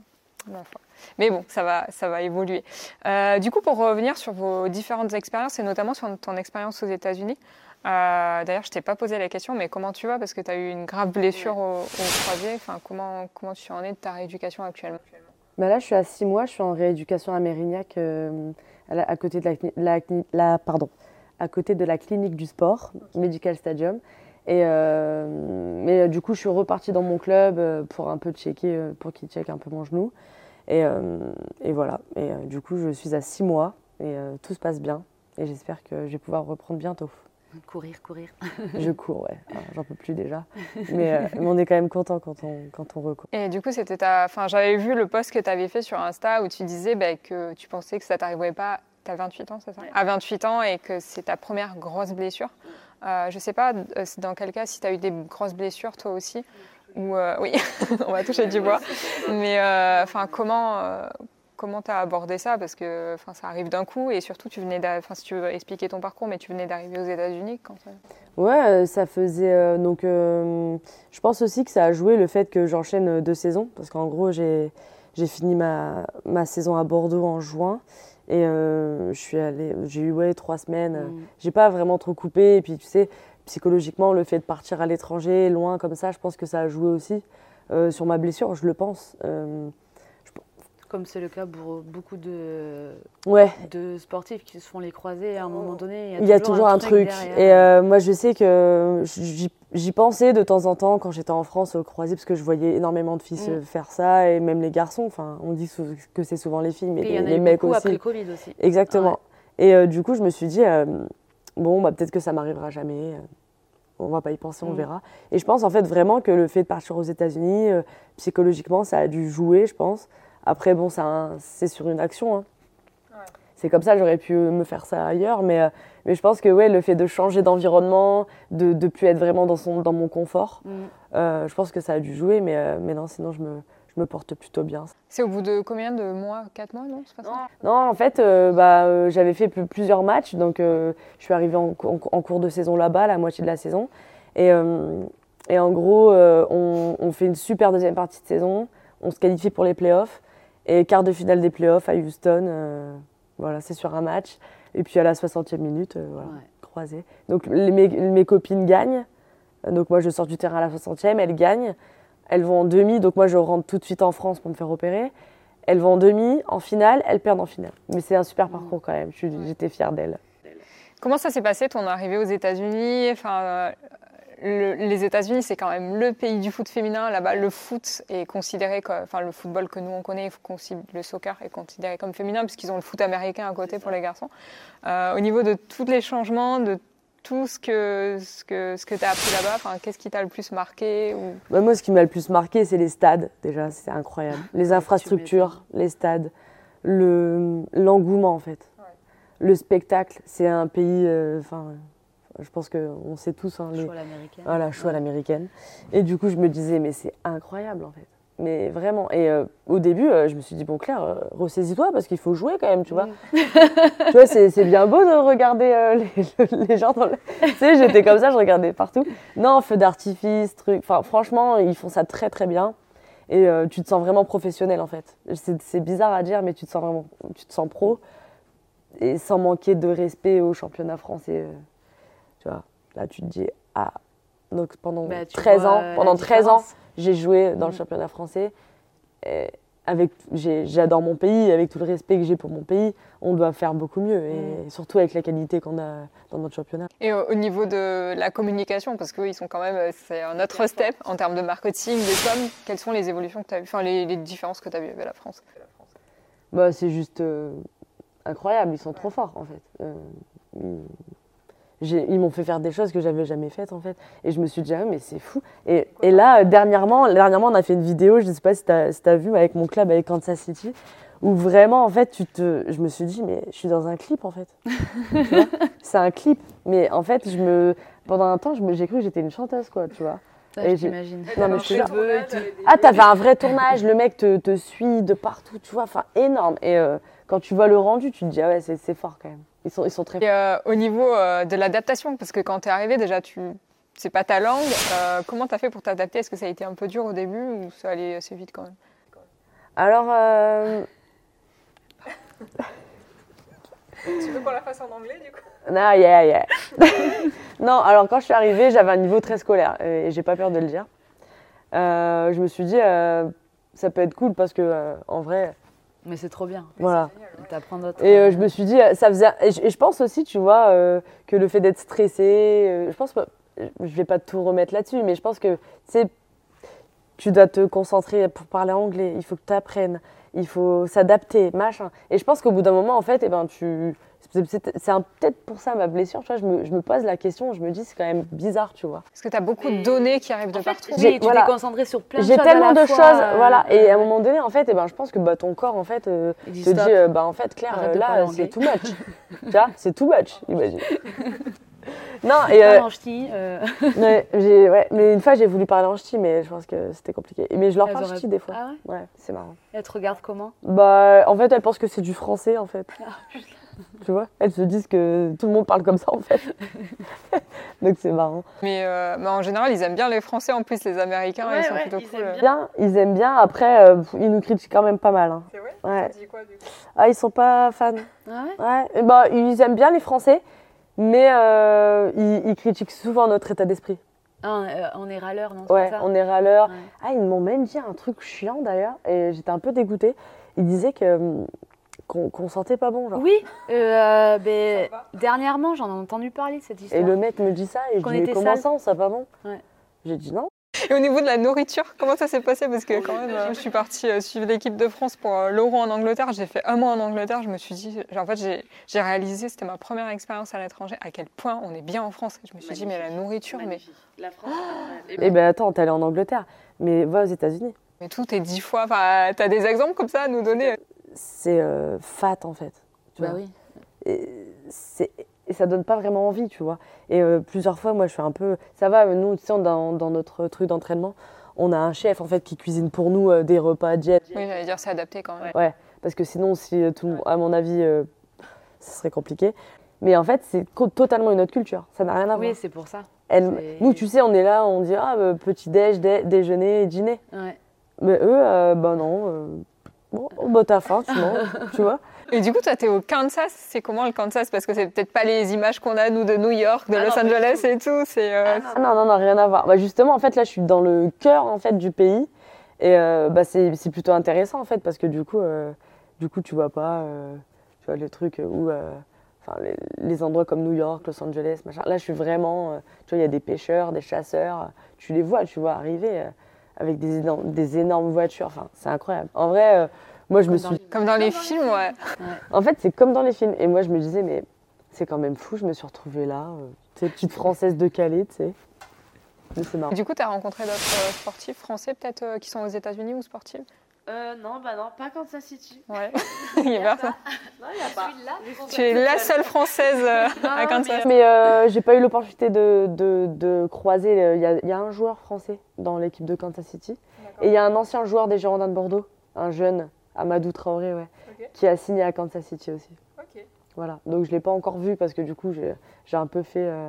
Mais bon, ça va, ça va évoluer. Euh, du coup, pour revenir sur vos différentes expériences, et notamment sur ton expérience aux États-Unis, euh, d'ailleurs, je t'ai pas posé la question, mais comment tu vas? Parce que tu as eu une grave blessure au, au croisé. Enfin, comment, comment tu en es de ta rééducation actuellement? Bah là, je suis à 6 mois, je suis en rééducation à Mérignac, euh, à, la- à côté de la, pardon, à côté de la clinique du sport, Medical Stadium. Et euh, mais du coup, je suis repartie dans mon club pour un peu checker, pour qu'il check un peu mon genou. Et, et voilà. Et du coup, je suis à 6 mois et tout se passe bien. Et j'espère que je vais pouvoir reprendre bientôt. Courir, courir. Je cours, ouais. J'en peux plus déjà. Mais, euh, mais on est quand même content quand on, quand on recourt. Et du coup, c'était ta. Enfin, j'avais vu le post que tu avais fait sur Insta où tu disais bah, que tu pensais que ça t'arriverait pas. Tu as 28 ans, c'est ça? À 28 ans et que c'est ta première grosse blessure. Euh, je sais pas euh, dans quel cas, si tu as eu des grosses blessures toi aussi? Ou euh, oui, on va toucher du bois. Mais euh, enfin, comment. Comment tu as abordé ça? Parce que enfin, ça arrive d'un coup et surtout, tu venais enfin, si tu veux expliquer ton parcours, mais tu venais d'arriver aux États-Unis quand euh, Ouais, euh, ça faisait. euh, donc, euh, je pense aussi que ça a joué le fait que j'enchaîne deux saisons. Parce qu'en gros, j'ai j'ai fini ma, ma saison à Bordeaux en juin. Et euh, je suis allée. J'ai eu ouais, trois semaines. euh, Mm. J'ai pas vraiment trop coupé. Et puis, tu sais, psychologiquement, le fait de partir à l'étranger, loin comme ça, je pense que ça a joué aussi euh, sur ma blessure, je le pense. Comme c'est le cas pour beaucoup de, ouais. de sportifs qui se font les croisés, à un moment donné, Il y a toujours un truc. Et euh, moi, je sais que j'y pensais de temps en temps quand j'étais en France au croisé, parce que je voyais énormément de filles se Mm. faire ça, et même les garçons. Enfin, on dit que c'est souvent les filles, mais il y les, en a les eu mecs beaucoup aussi. après le Covid aussi. Exactement. Et euh, du coup, je me suis dit, euh, bon, bah, peut-être que ça m'arrivera jamais. On va pas y penser, on Mm. verra. Et je pense en fait vraiment que le fait de partir aux États-Unis, euh, psychologiquement, ça a dû jouer, je pense. Après, bon, c'est sur une action. hein. C'est comme ça, j'aurais pu me faire ça ailleurs, mais, euh, mais je pense que ouais, le fait de changer d'environnement, de ne plus être vraiment dans, son, dans mon confort, Mm. euh, je pense que ça a dû jouer, mais, euh, mais non, sinon je me, je me porte plutôt bien. C'est au bout de combien de mois? 4 mois, non? C'est pas ça? Non, en fait, euh, bah, euh, j'avais fait plus- plusieurs matchs, donc euh, je suis arrivée en, en cou- en cours de saison là-bas, la moitié de la saison. Et, euh, et en gros, euh, on, on fait une super deuxième partie de saison, on se qualifie pour les playoffs, et quart de finale des playoffs à Houston, euh, voilà, c'est sur un match. Et puis à la 60e minute, euh, voilà, Ouais. croisé. Donc les- mes, mes copines gagnent. Donc moi je sors du terrain à la 60e, elles gagnent. Elles vont en demi, donc moi je rentre tout de suite en France pour me faire opérer. Elles vont en demi, en finale, elles perdent en finale. Mais c'est un super parcours quand même, j'étais fière d'elles. Comment ça s'est passé ton arrivée aux États-Unis? Enfin, le- les États-Unis, c'est quand même le pays du foot féminin. Là-bas, le foot est considéré, comme, enfin le football que nous on connaît, le soccer est considéré comme féminin puisqu'ils ont le foot américain à côté pour les garçons. Euh, au niveau de tous les changements, de tout ce que ce que ce que tu as appris là-bas, enfin, qu'est-ce qui t'a le plus marqué ou... Bah, moi, ce qui m'a le plus marqué, c'est les stades, déjà, c'est incroyable. Les infrastructures, les stades, le- l'engouement, en fait. Le spectacle, c'est un pays, euh, je pense qu'on sait tous, hein, les- Choix à l'américaine. voilà, choix à l'américaine. Et du coup, je me disais, mais c'est incroyable, en fait. Mais vraiment. Et euh, au début, euh, je me suis dit, bon, Claire, euh, ressaisis-toi, parce qu'il faut jouer quand même, tu vois. tu vois, c'est c'est bien beau de regarder les, les gens dans le... Tu sais, j'étais comme ça, je regardais partout. Non, feu d'artifice, truc. Enfin, franchement, ils font ça très, très bien. Et tu te sens vraiment professionnel, en fait. C'est c'est bizarre à dire, mais tu te sens vraiment... Tu te sens pro. Et sans manquer de respect au championnat français. Tu vois, là, tu te dis, ah... Donc pendant Bah, tu 13 vois, ans, pendant 13 ans, j'ai joué dans le Mm. championnat français. Et avec, j'adore mon pays, avec tout le respect que j'ai pour mon pays, on doit faire beaucoup mieux, et Mm. surtout avec la qualité qu'on a dans notre championnat. Et au, au niveau de la communication, parce qu'ils sont quand même, euh, c'est un autre step en termes de marketing, de com, quelles sont les évolutions que tu as vues, enfin les, les différences que tu as vues avec la France? Bah, c'est juste euh, incroyable, ils sont trop forts en fait. Euh, ils m'ont fait faire des choses que j'avais jamais faites en fait. Et je me suis dit, ah, mais c'est fou. Et, et là, euh, dernièrement, dernièrement, on a fait une vidéo, je ne sais pas si tu as, vu, mais avec mon club, avec Kansas City, où vraiment, en fait, tu te, je me suis dit, mais je suis dans un clip en fait. Tu vois? C'est un clip. Mais en fait, je me, pendant un temps, j'ai cru que j'étais une chanteuse, quoi, tu vois. Ça, Et t'imagine. Non, mais je te. Ah, t'avais un vrai tournage, le mec te, te suit de partout, tu vois, enfin énorme. Et euh, quand tu vois le rendu, tu te dis, ah ouais, c'est c'est fort quand même. Ils sont, ils sont très Et euh, au niveau euh, de l'adaptation, parce que quand tu es arrivé, déjà, tu c'est pas ta langue, euh, comment tu as fait pour t'adapter? Est-ce que ça a été un peu dur au début ou ça allait assez vite quand même? Alors, euh, Tu veux qu'on la fasse en anglais du coup? Non, yeah, yeah. non, alors quand je suis arrivée, j'avais un niveau très scolaire et j'ai pas peur de le dire. Euh, je me suis dit, euh, ça peut être cool parce que, euh, en vrai, Mais c'est trop bien. voilà. T'apprends d'autres. Et euh, je me suis dit, euh, ça faisait. Et je, et je pense aussi, tu vois, euh, que le fait d'être stressé, euh, je pense pas. Je vais pas tout remettre là-dessus, mais je pense que, tu dois te concentrer pour parler anglais, il faut que tu apprennes, il faut s'adapter, machin. Et je pense qu'au bout d'un moment, en fait, eh ben, tu. C'est peut-être pour ça ma blessure, tu vois, je me, je me pose la question, je me dis, c'est quand même bizarre, tu vois. Parce que tu as beaucoup Mais- de données qui arrivent de En fait, partout. oui, J'ai- tu voilà. t'es concentré sur plein de J'ai choses. tellement à la de fois, choses, euh, voilà. Et à un moment donné, en fait, eh ben, je pense que bah, ton corps, en fait, euh, te stop. dit, euh, bah, en fait, Claire, là, c'est too much. tu vois, c'est too much, imagine. non, et. Euh, en ch'ti, euh, ouais, j'ai- ouais, mais une fois, j'ai voulu parler en ch'ti, mais je pense que c'était compliqué. Mais je leur parle auraient- ch'ti des fois. Ah ouais? Ouais, c'est marrant. Elles te regardent comment? Bah, en fait, elles pensent que c'est du français, en fait. Ah, tu vois Elles se disent que tout le monde parle comme ça, en fait. Donc, c'est marrant. Mais, euh, mais en général, ils aiment bien les Français en plus, les Américains, Ouais, ils sont ouais, plutôt ils cool. aiment. Bien, ils aiment bien. Après, euh, ils nous critiquent quand même pas mal. hein. C'est vrai? Ouais. Dis quoi du coup? Ah, ils sont pas fans. Ah ouais? Ouais, et bah, ils aiment bien les Français, mais euh, ils, ils critiquent souvent notre état d'esprit. Ah, on, est râleur, non Ouais, ça? on est râleurs. Ouais. Ah, ils m'ont même dit un truc chiant d'ailleurs, et j'étais un peu dégoûtée. Ils disaient que hum, qu'on sentait pas bon, genre. Oui, euh, ben, Ça va dernièrement, j'en ai entendu parler de cette histoire. Et le mec me dit ça, et je Qu'on dis, comment ça, on sent pas bon Ouais. J'ai dit non. Et au niveau de la nourriture, comment ça s'est passé Parce que quand même, euh, je suis partie euh, suivre l'équipe de France pour euh, l'Euro en Angleterre. J'ai fait un mois en Angleterre. Je me suis dit, en fait, j'ai- réalisé, c'était ma première expérience à l'étranger, à quel point on est bien en France. Je me suis dit, mais la nourriture, mais. La France. Et ben attends, t'es allé en Angleterre, mais va aux États-Unis. mais tout est dix fois. Enfin, t'as des exemples comme ça à nous donner C'est euh, fat en fait. Tu Bah vois. oui. et, c'est- et ça donne pas vraiment envie, tu vois. Et euh, plusieurs fois, moi, je suis un peu. Ça va, nous, tu sais, dans, dans notre truc d'entraînement, on a un chef en fait qui cuisine pour nous euh, des repas jet. Oui, j'allais dire, c'est adapté quand même. Ouais, parce que sinon, si euh, tout, à mon avis, euh, ça serait compliqué. Mais en fait, c'est totalement une autre culture. Ça n'a rien à voir. Oui, c'est pour ça. Elle- nous, tu sais, on est là, on dit ah, bah, petit déj, dé- déjeuner, dîner. Ouais. Mais eux, euh, bah non, euh, Bon, bah t'as faim, tu manges, tu vois. Et du coup, toi, t'es au Kansas. C'est comment le Kansas? Parce que c'est peut-être pas les images qu'on a, nous, de New York, de Ah Los non, Angeles et tout. C'est. euh, Ah non, non, non, rien à voir. Bah, justement, en fait, là, je suis dans le cœur en fait, du pays. Et euh, bah, c'est c'est plutôt intéressant, en fait, parce que du coup, euh, du coup tu vois pas euh, tu vois, les trucs où. euh, Enfin, les, les endroits comme New York, Los Angeles, machin. Là, je suis vraiment. euh, tu vois, il y a des pêcheurs, des chasseurs. Tu les vois, tu vois arriver euh, avec des énormes, des énormes voitures. Enfin, c'est incroyable. En vrai, euh, moi, je me Comme suis. Comme dans les films, ouais. En fait, c'est comme dans les films. Et moi, je me disais, mais c'est quand même fou, je me suis retrouvée là. euh, tu sais, petite française de Calais, tu sais. Mais c'est marrant. Du coup, t'as rencontré d'autres euh, sportifs français, peut-être, euh, qui sont aux États-Unis ou sportifs? Euh, non, bah non, pas Kansas City. Ouais. Il y a personne. Non, il n'y a pas. Tu es la seule française euh, Non, à Kansas. Mais euh, j'ai pas eu l'opportunité de, de, de croiser. euh, Il y, a, il y a un joueur français dans l'équipe de Kansas City. Et il y a un ancien joueur des Girondins de Bordeaux, un jeune, Amadou Traoré, ouais, qui a signé à Kansas City aussi. Ok. Voilà. Donc je l'ai pas encore vu parce que du coup, j'ai j'ai un peu fait euh,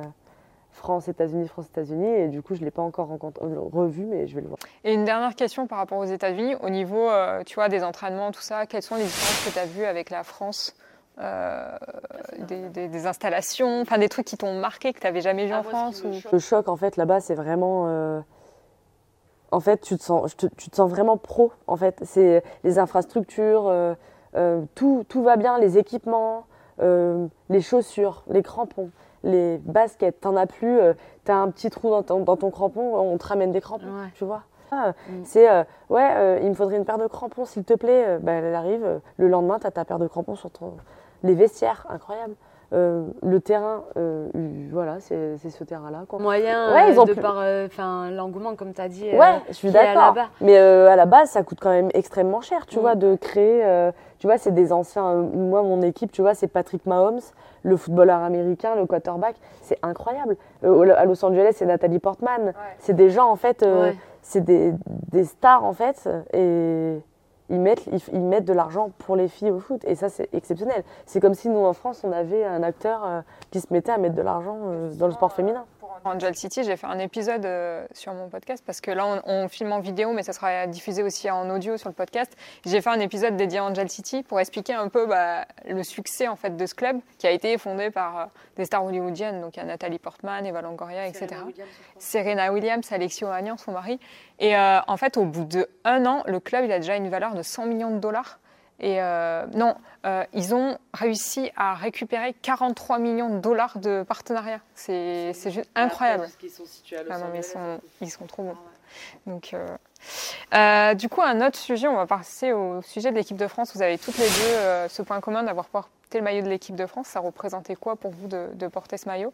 France-États-Unis, France-États-Unis. Et du coup, je l'ai pas encore rencontré, euh, revu, mais je vais le voir. Et une dernière question par rapport aux États-Unis, au niveau, euh, tu vois, des entraînements, tout ça, quelles sont les différences que tu as vues avec la France euh, des, des- des installations, enfin des trucs qui t'ont marqué que tu n'avais jamais vu Ah, en France ou... Le choc, en fait, là-bas, c'est vraiment. euh, En fait, tu te, sens, je te- tu te sens vraiment pro. En fait, c'est les infrastructures, euh, euh, tout, tout va bien, les équipements, euh, les chaussures, les crampons, les baskets. T'en as plus, euh, t'as un petit trou dans ton, dans ton crampon, on te ramène des crampons, Ouais. tu vois. Ah, Mm. C'est euh, ouais, euh, il me faudrait une paire de crampons, s'il te plaît. Bah, elle arrive, le lendemain, t'as ta paire de crampons sur ton. Les vestiaires, incroyable. Euh, le terrain, euh, voilà, c'est ce terrain-là. Moyen Ouais, euh, ils ont de par euh, l'engouement, comme tu as dit. Ouais, je suis d'accord. Mais à la base, ça coûte quand même extrêmement cher, tu Mm. vois, de créer. tu vois, c'est des anciens. moi, mon équipe, tu vois, c'est Patrick Mahomes, le footballeur américain, le quarterback. C'est incroyable. À Los Angeles, c'est Nathalie Portman. C'est des gens, en fait, Ouais. c'est des, des stars, en fait, et ils mettent, ils, ils mettent de l'argent pour les filles au foot. Et ça, c'est exceptionnel. C'est comme si nous, en France, on avait un acteur euh, qui se mettait à mettre de l'argent euh, dans le sport féminin. Angel City, j'ai fait un épisode euh, sur mon podcast parce que là, on, on filme en vidéo, mais ça sera diffusé aussi en audio sur le podcast. J'ai fait un épisode dédié à Angel City pour expliquer un peu bah, le succès en fait de ce club qui a été fondé par euh, des stars hollywoodiennes, donc il y a Nathalie Portman, Eva Longoria, etc. Serena Williams. Serena Alexis Ohanian, son mari. Et euh, en fait, au bout de un an, le club il a déjà une valeur de 100 millions de dollars. Et euh, non, euh, ils ont réussi à récupérer 43 millions de dollars de partenariat. C'est c'est juste Après, incroyable. Parce qu'ils sont situés à Los Ah non, mais ils sont, ils sont trop bons. Ah ouais. Donc, euh, euh, du coup, un autre sujet, on va passer au sujet de l'équipe de France. Vous avez toutes les deux euh, ce point commun d'avoir porté le maillot de l'équipe de France. Ça représentait quoi pour vous de, de porter ce maillot?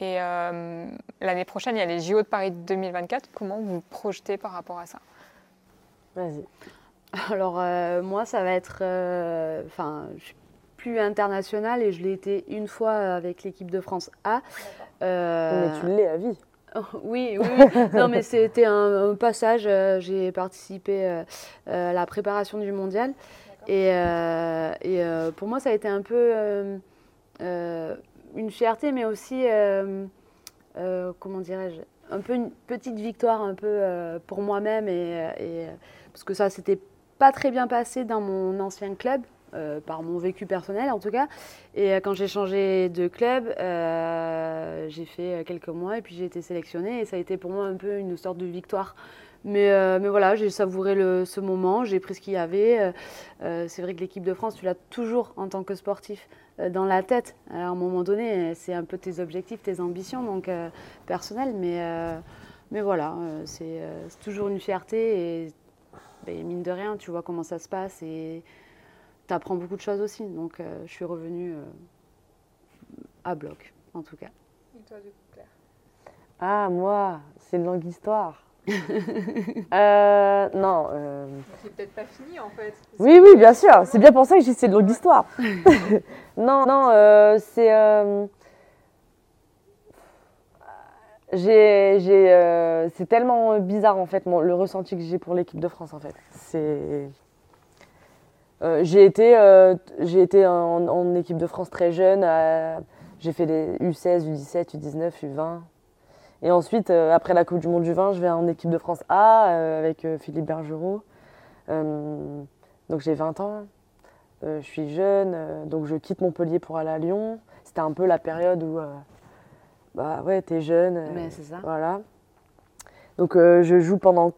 Et euh, l'année prochaine, il y a les JO de Paris 2024. Comment vous vous projetez par rapport à ça? Vas-y. Alors, euh, moi, ça va être. euh, Enfin, je suis plus internationale et je l'ai été une fois avec l'équipe de France A. Euh, Mais tu l'es à vie. Oui, oui, oui. non, mais c'était un, un passage. euh, J'ai participé euh, euh, à la préparation du mondial. Et, et, pour moi, ça a été un peu une fierté, mais aussi, comment dirais-je, un peu une petite victoire un peu pour moi-même. Et, et, parce que ça s'était pas très bien passé dans mon ancien club. euh, par mon vécu personnel en tout cas. Et euh, quand j'ai changé de club, euh, j'ai fait quelques mois et puis j'ai été sélectionnée et ça a été pour moi un peu une sorte de victoire. Mais, mais voilà, j'ai savouré le, ce moment, j'ai pris ce qu'il y avait. C'est vrai que l'équipe de France, tu l'as toujours en tant que sportif dans la tête. Alors, à un moment donné, c'est un peu tes objectifs, tes ambitions, donc personnelles. Mais, mais voilà, c'est c'est toujours une fierté et ben, mine de rien, tu vois comment ça se passe et tu apprends beaucoup de choses aussi. Donc euh, je suis revenue euh, à bloc, en tout cas. Ah, moi, c'est une longue histoire. Euh, non. euh, C'est peut-être pas fini en fait. Oui, oui, bien sûr. C'est bien pour ça que j'ai c'est de longue histoire. non, non, euh, c'est. Euh, c'est tellement bizarre en fait le ressenti que j'ai pour l'équipe de France en fait. Euh, j'ai été, euh, j'ai été en, équipe de France très jeune. J'ai fait les U16, U17, U19, U20. Et ensuite, après la Coupe du Monde du 20, je vais en équipe de France A avec Philippe Bergerot. Donc j'ai 20 ans, je suis jeune, donc je quitte Montpellier pour aller à Lyon. C'était un peu la période où, bah ouais, t'es jeune. euh, Mais c'est ça. Voilà. Donc euh, je joue pendant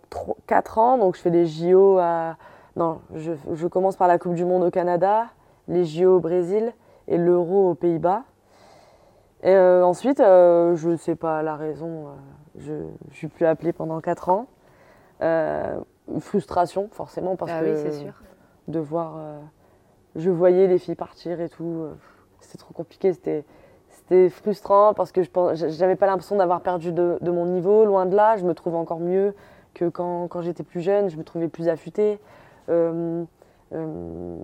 4 ans, donc je fais les JO à... Non, je, je commence par la Coupe du Monde au Canada, les JO au Brésil et l'Euro aux Pays-Bas. Et euh, ensuite, euh, je ne sais pas la raison, euh, je ne suis plus appelée pendant 4 ans. Euh, frustration, forcément, parce Ah que oui, c'est sûr. de voir... euh, je voyais les filles partir et tout. euh, C'était trop compliqué, c'était... C'était frustrant parce que je j'avais pas l'impression d'avoir perdu de, de mon niveau, loin de là. Je me trouve encore mieux que quand, quand j'étais plus jeune. Je me trouvais plus affûtée. Euh, euh,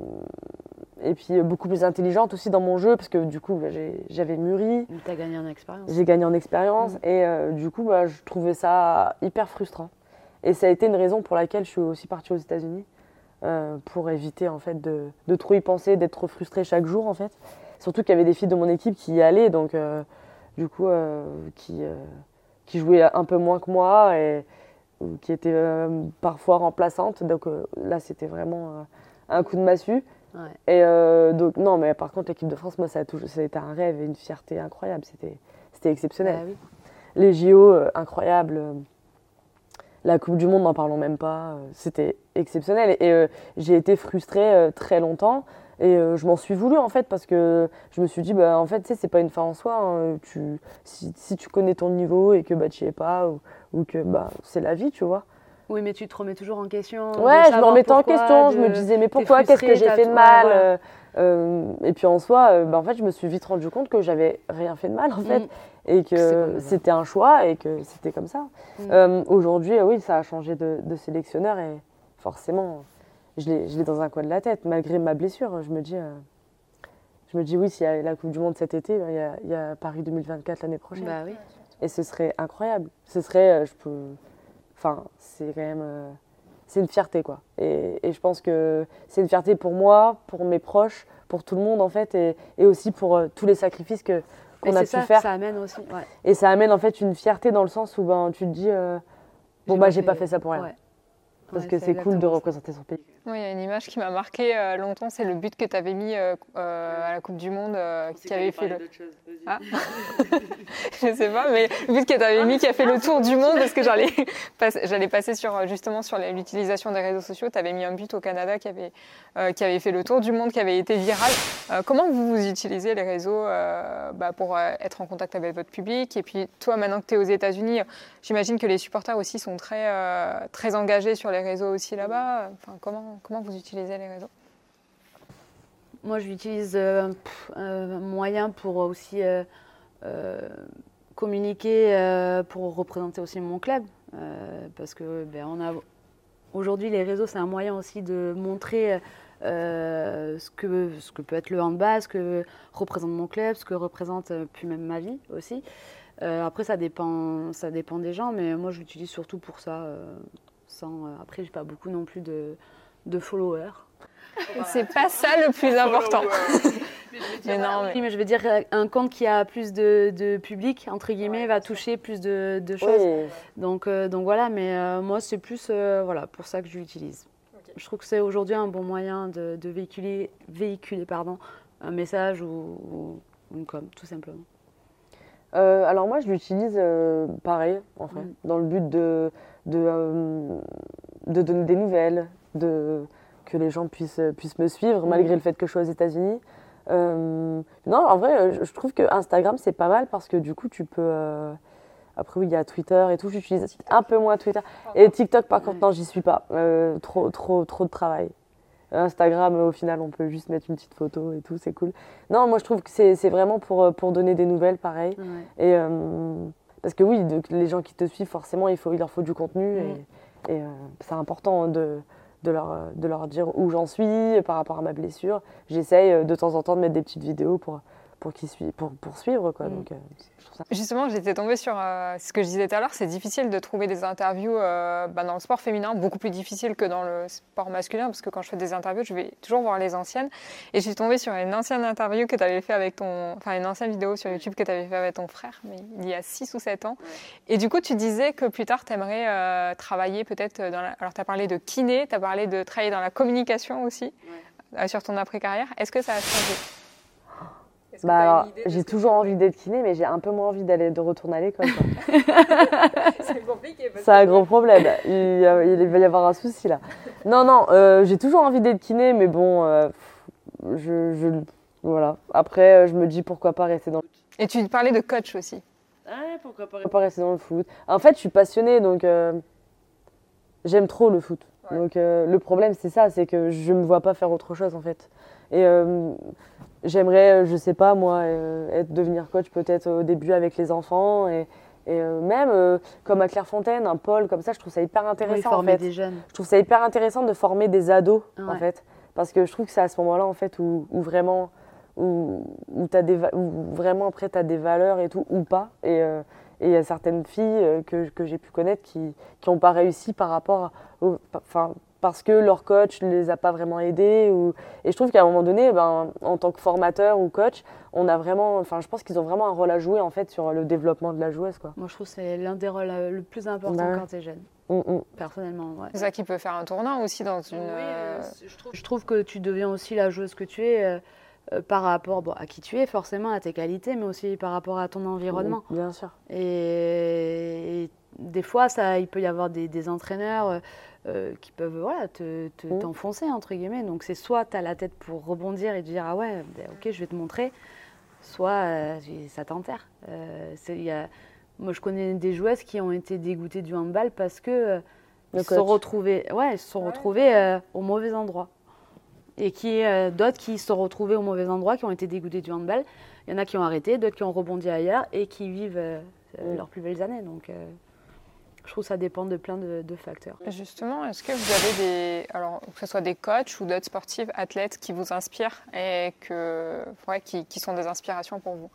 et puis euh, beaucoup plus intelligente aussi dans mon jeu parce que du coup bah, j'avais mûri, Tu as gagné en expérience. j'ai gagné en expérience Mm. et euh, du coup bah, je trouvais ça hyper frustrant. Et ça a été une raison pour laquelle je suis aussi partie aux États-Unis euh, pour éviter en fait de, de trop y penser, d'être trop frustrée chaque jour en fait. Surtout qu'il y avait des filles de mon équipe qui y allaient donc euh, du coup euh, qui, euh, qui jouaient un peu moins que moi et qui étaient parfois remplaçantes. Donc là c'était vraiment un coup de massue. Ouais. Et donc, non, mais par contre, l'équipe de France, moi, ça a, toujours, ça a été un rêve et une fierté incroyable. C'était, c'était exceptionnel. Bah oui. Les JO, incroyables. La Coupe du Monde, n'en parlons même pas. C'était exceptionnel. Et euh, j'ai été frustrée euh, très longtemps. Et euh, je m'en suis voulu, en fait, parce que je me suis dit, bah, en fait, tu sais, c'est pas une fin en soi. hein. Tu, si, si tu connais ton niveau et que bah, tu es pas, ou, ou que bah, c'est la vie, tu vois. Oui, mais tu te remets toujours en question. Ouais, je me remettais en question, je me disais mais pourquoi, qu'est-ce que j'ai fait de mal voilà. euh, euh, Et puis en soi, bah, en fait, je me suis vite rendu compte que j'avais rien fait de mal en fait, Mm. et C'est comme que c'était un choix et que c'était comme ça. Mm. Euh, Aujourd'hui, oui, ça a changé de, de sélectionneur et forcément, je l'ai dans un coin de la tête, malgré ma blessure. Je me dis, euh, je me dis oui, s'il y a la Coupe du Monde cet été, il y a, il y a Paris 2024 l'année prochaine. Bah oui. Et ce serait incroyable. Ce serait, euh, je peux, enfin, c'est quand même, euh, c'est une fierté quoi. Et, et je pense que c'est une fierté pour moi, pour mes proches, pour tout le monde en fait, et, et aussi pour euh, tous les sacrifices que qu'on a pu ça, faire. ça amène aussi. Ouais. Et ça amène en fait une fierté dans le sens où ben tu te dis, bon bah j'ai pas fait ça pour rien, Ouais. Parce Ouais, que c'est cool de représenter son pays. Oui, il y a une image qui m'a marqué euh, longtemps, c'est le but que tu avais mis euh, euh, à la Coupe du Monde euh, qui avait fait le. Ah. je sais pas, mais le but que tu avais mis qui a fait le tour du monde, parce que j'allais passer, j'allais passer sur, justement sur l'utilisation des réseaux sociaux. Tu avais mis un but au Canada qui avait, euh, qui avait fait le tour du monde, qui avait été viral. Euh, comment vous, vous utilisez les réseaux euh, bah, pour euh, être en contact avec votre public? Et puis toi, maintenant que tu es aux États-Unis, j'imagine que les supporters aussi sont très, euh, très engagés sur les réseaux aussi là-bas. Enfin, comment, comment vous utilisez les réseaux? Moi, j'utilise euh, un moyen pour aussi euh, euh, communiquer, euh, pour représenter aussi mon club. Euh, parce que ben, a aujourd'hui les réseaux, c'est un moyen aussi de montrer euh, ce, que, ce que peut être le handball, ce que représente mon club, ce que représente euh, puis même ma vie aussi. Euh, après, ça dépend, ça dépend des gens, mais moi, je l'utilise surtout pour ça. Euh, sans, euh, après, j'ai pas beaucoup non plus de, de followers. C'est pas ça le plus important. Mais non, mais Oui, mais je veux dire, euh, un compte qui a plus de, de public, entre guillemets, va toucher plus de, de choses. Donc, euh, donc voilà, mais euh, moi, c'est plus euh, voilà, pour ça que je l'utilise. Je trouve que c'est aujourd'hui un bon moyen de, de véhiculer, véhiculer pardon, un message ou, ou une com, tout simplement. Euh, alors moi, je l'utilise euh, pareil, en fait, Mm. dans le but de, de, euh, de donner des nouvelles, de, que les gens puissent, puissent me suivre, Mm. malgré le fait que je sois aux États-Unis. Non, en vrai, je, trouve que Instagram, c'est pas mal parce que du coup, tu peux... après, oui, il y a Twitter et tout, j'utilise un peu moins Twitter. Et TikTok, par contre, Ouais. non, j'y suis pas. Trop, trop, trop de travail. Instagram, au final, on peut juste mettre une petite photo et tout, c'est cool. Non, moi, je trouve que c'est vraiment pour, euh, pour donner des nouvelles, pareil. Et euh, parce que oui, de- les gens qui te suivent, forcément, il, faut, il leur faut du contenu. Et, et, euh, c'est important de, de, leur, de leur dire où j'en suis par rapport à ma blessure. J'essaye de temps en temps de mettre des petites vidéos pour, pour, qu'ils sui- pour, pour suivre. Quoi. Mm. Donc, euh, ça... Justement, j'étais tombée sur euh, ce que je disais tout à l'heure, c'est difficile de trouver des interviews euh, bah, dans le sport féminin, beaucoup plus difficile que dans le sport masculin, parce que quand je fais des interviews, je vais toujours voir les anciennes. Et je suis tombée sur une ancienne interview que tu avais fait avec ton... Enfin, une ancienne vidéo sur YouTube que tu avais fait avec ton frère, mais il y a 6 ou 7 ans. Et du coup, tu disais que plus tard, tu aimerais travailler peut-être dans la... Alors, tu as parlé de kiné, tu as parlé de travailler dans la communication aussi, euh, sur ton après-carrière. Est-ce que ça a changé? Bah j'ai toujours envie d'être kiné, mais j'ai un peu moins envie d'aller de retourner à l'école. quoi. C'est compliqué. C'est un gros problème. Il, va y avoir un souci là. Non, non, euh, j'ai toujours envie d'être kiné, mais bon, euh, je, je- voilà. Après, euh, je me dis pourquoi pas rester dans le Et tu parlais de coach aussi. Ouais, pourquoi pas, pas rester dans le foot. En fait, je suis passionnée, donc euh, j'aime trop le foot. Ouais. Donc euh, le problème, c'est ça, c'est que je me vois pas faire autre chose en fait. Et euh, j'aimerais, euh, je sais pas moi, euh, être devenir coach peut-être au début avec les enfants et, et, euh, même comme à Clairefontaine, un pôle comme ça, je trouve ça hyper Oui, intéressant en former fait. des jeunes. Je trouve ça hyper intéressant de former des ados, en fait. Parce que je trouve que c'est à ce moment-là, en fait, où, où vraiment, où, où, t'as des, où vraiment après, tu as des valeurs et tout, ou pas. Et euh, et il y a certaines filles que, que j'ai pu connaître qui n'ont pas réussi par rapport au, enfin, parce que leur coach ne les a pas vraiment aidés. Ou... Et je trouve qu'à un moment donné, ben, en tant que formateur ou coach, on a vraiment, enfin, je pense qu'ils ont vraiment un rôle à jouer en fait sur le développement de la joueuse. Quoi. Moi, je trouve que c'est l'un des rôles euh, le plus important ouais. quand tu es jeune, Mm, mm. personnellement. ouais. C'est ça qui peut faire un tournant aussi dans une. Oui, euh, euh, je, trouve, je trouve que tu deviens aussi la joueuse que tu es euh, euh, par rapport bon, à qui tu es, forcément, à tes qualités, mais aussi par rapport à ton environnement. Bien sûr. Et, et des fois, ça, il peut y avoir des, des entraîneurs euh, euh, qui peuvent voilà, te, te- Mm. t'enfoncer, entre guillemets. Donc, c'est soit tu as la tête pour rebondir et te dire Ah ouais, ben, ok, je vais te montrer, soit euh, ça t'enterre. Euh, moi, je connais des joueuses qui ont été dégoûtées du handball parce que euh, ils se sont coach. retrouvés, ouais, ils se sont retrouvés euh, au mauvais endroit. Et qui euh, d'autres qui se sont retrouvés au mauvais endroit, qui ont été dégoûtés du handball. Il y en a qui ont arrêté, d'autres qui ont rebondi ailleurs et qui vivent Mm. leurs plus belles années. Donc, euh, je trouve que ça dépend de plein de, de facteurs. Justement, est-ce que vous avez des, alors que ce soit des coachs ou d'autres sportifs, athlètes qui vous inspirent et que, ouais, qui, qui sont des inspirations pour vous?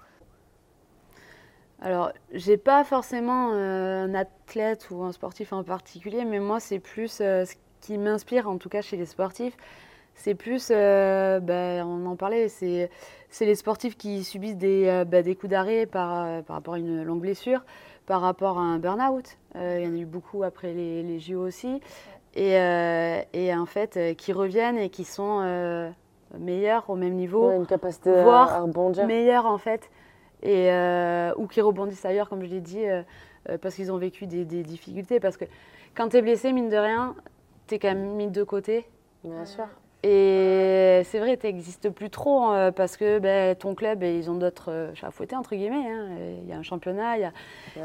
Alors, j'ai pas forcément euh, un athlète ou un sportif en particulier, mais moi, c'est plus euh, ce qui m'inspire, en tout cas chez les sportifs, c'est plus, euh, ben, on en parlait, c'est c'est les sportifs qui subissent des, des coups d'arrêt par, par rapport à une longue blessure, par rapport à un burn-out. Euh, il y en a eu beaucoup après les, les JO aussi. Et, euh, et en fait, euh, qui reviennent et qui sont euh, meilleurs au même niveau Ouais, une capacité à- voir à rebondir. meilleurs en fait, et, ou qui rebondissent ailleurs, comme je l'ai dit, parce qu'ils ont vécu des, des difficultés. Parce que quand tu es blessé, mine de rien, tu es quand même mis de côté. Bien sûr. Et c'est vrai, tu n'existes plus trop euh, parce que ben, ton club, eh, ils ont d'autres euh, chats à fouetter, entre guillemets. hein. Il y a un championnat, il y a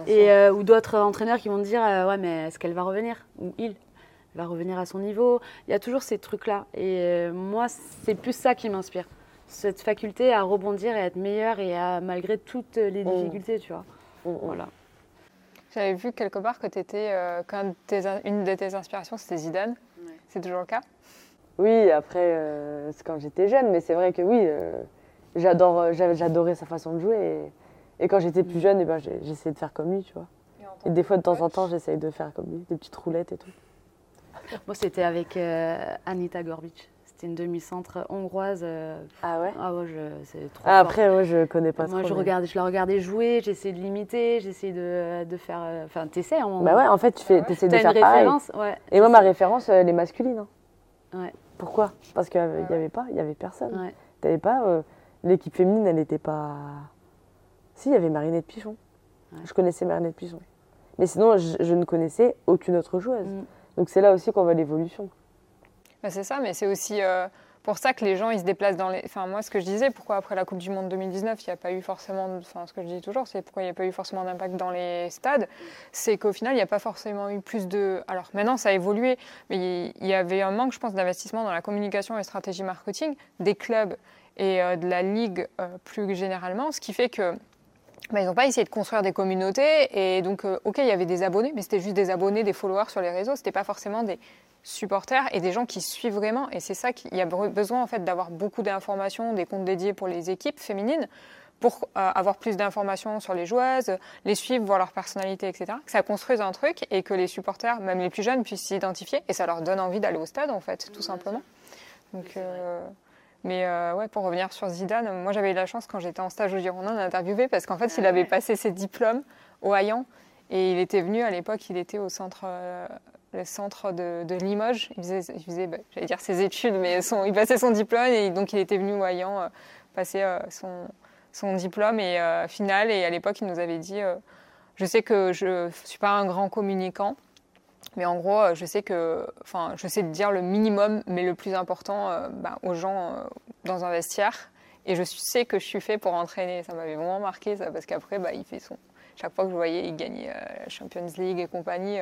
et, euh, ou d'autres entraîneurs qui vont te dire euh, ouais mais est-ce qu'elle va revenir? Ou il va revenir à son niveau? Il y a toujours ces trucs là et euh, moi c'est plus ça qui m'inspire cette faculté à rebondir et à être meilleur et à malgré toutes les Mm. difficultés tu vois Mm, mm. voilà J'avais vu quelque part que tu étais, une de tes inspirations, c'était Zidane. C'est toujours le cas? Oui, après, euh, c'est quand j'étais jeune, mais c'est vrai que oui, euh, j'adore, euh, j'a- j'adorais sa façon de jouer. Et, et quand j'étais plus jeune, eh ben, j'essayais de faire comme lui, tu vois. Et des fois, de temps en temps, j'essaye de faire comme lui, des petites roulettes et tout. moi c'était avec euh, Anita Gorbic c'était une demi-centre hongroise euh, Ah ouais? ah ouais je- c'est trop ah. Après, ouais, je connais pas moi trop. je mais- regardais je la regardais jouer j'essayais de l'imiter j'essayais de, de faire enfin t'essaies en Bah ouais, en fait, tu fais, essaies de t'as faire une pareil. référence ouais Et moi, ma référence, elle est masculine. hein. Ouais. Pourquoi? Parce qu'il n'y avait pas, il y avait personne. Ouais. T'avais pas, euh, l'équipe féminine, elle n'était pas. Si, il y avait Marinette Pichon. Ouais. Je connaissais Marinette Pichon. Mais sinon, je, je ne connaissais aucune autre joueuse. Mm. Donc c'est là aussi qu'on voit l'évolution. Bah, c'est ça, mais c'est aussi euh, pour ça que les gens ils se déplacent dans les. Enfin, moi, ce que je disais, pourquoi après la Coupe du Monde 2019, il n'y a pas eu forcément. Enfin, ce que je dis toujours, c'est pourquoi il n'y a pas eu forcément d'impact dans les stades. C'est qu'au final, il n'y a pas forcément eu plus de. Alors maintenant, ça a évolué, mais il- y avait un manque, je pense, d'investissement dans la communication et stratégie marketing des clubs et euh, de la ligue euh, plus généralement, ce qui fait que. bah, ils n'ont pas essayé de construire des communautés et donc, euh, ok, il y avait des abonnés, mais c'était juste des abonnés, des followers sur les réseaux. C'était pas forcément des supporters et des gens qui suivent vraiment. Et c'est ça qu'il y a be- besoin en fait d'avoir beaucoup d'informations, des comptes dédiés pour les équipes féminines pour euh, avoir plus d'informations sur les joueuses, les suivre, voir leur personnalité, etc. Que ça construise un truc et que les supporters, même les plus jeunes, puissent s'identifier et ça leur donne envie d'aller au stade, en fait, tout simplement. Donc, euh, mais euh, ouais, pour revenir sur Zidane, moi j'avais eu la chance quand j'étais en stage au Girondin d'interviewer parce qu'en fait, il avait passé ses diplômes au Hayan et il était venu à l'époque, il était au centre, le centre de, Limoges. Il faisait, bah, j'allais dire ses études, mais il passait son diplôme et donc il était venu Hayan euh, passer euh, son, diplôme et euh, final. Et à l'époque, il nous avait dit, je sais que je suis pas un grand communicant. Mais en gros, je sais que, enfin, je sais dire le minimum, mais le plus important bah, aux gens dans un vestiaire. Et je sais que je suis fait pour entraîner. Ça m'avait vraiment marqué, ça, parce qu'après, bah, il fait son. Chaque fois que je voyais, il gagnait la Champions League et compagnie.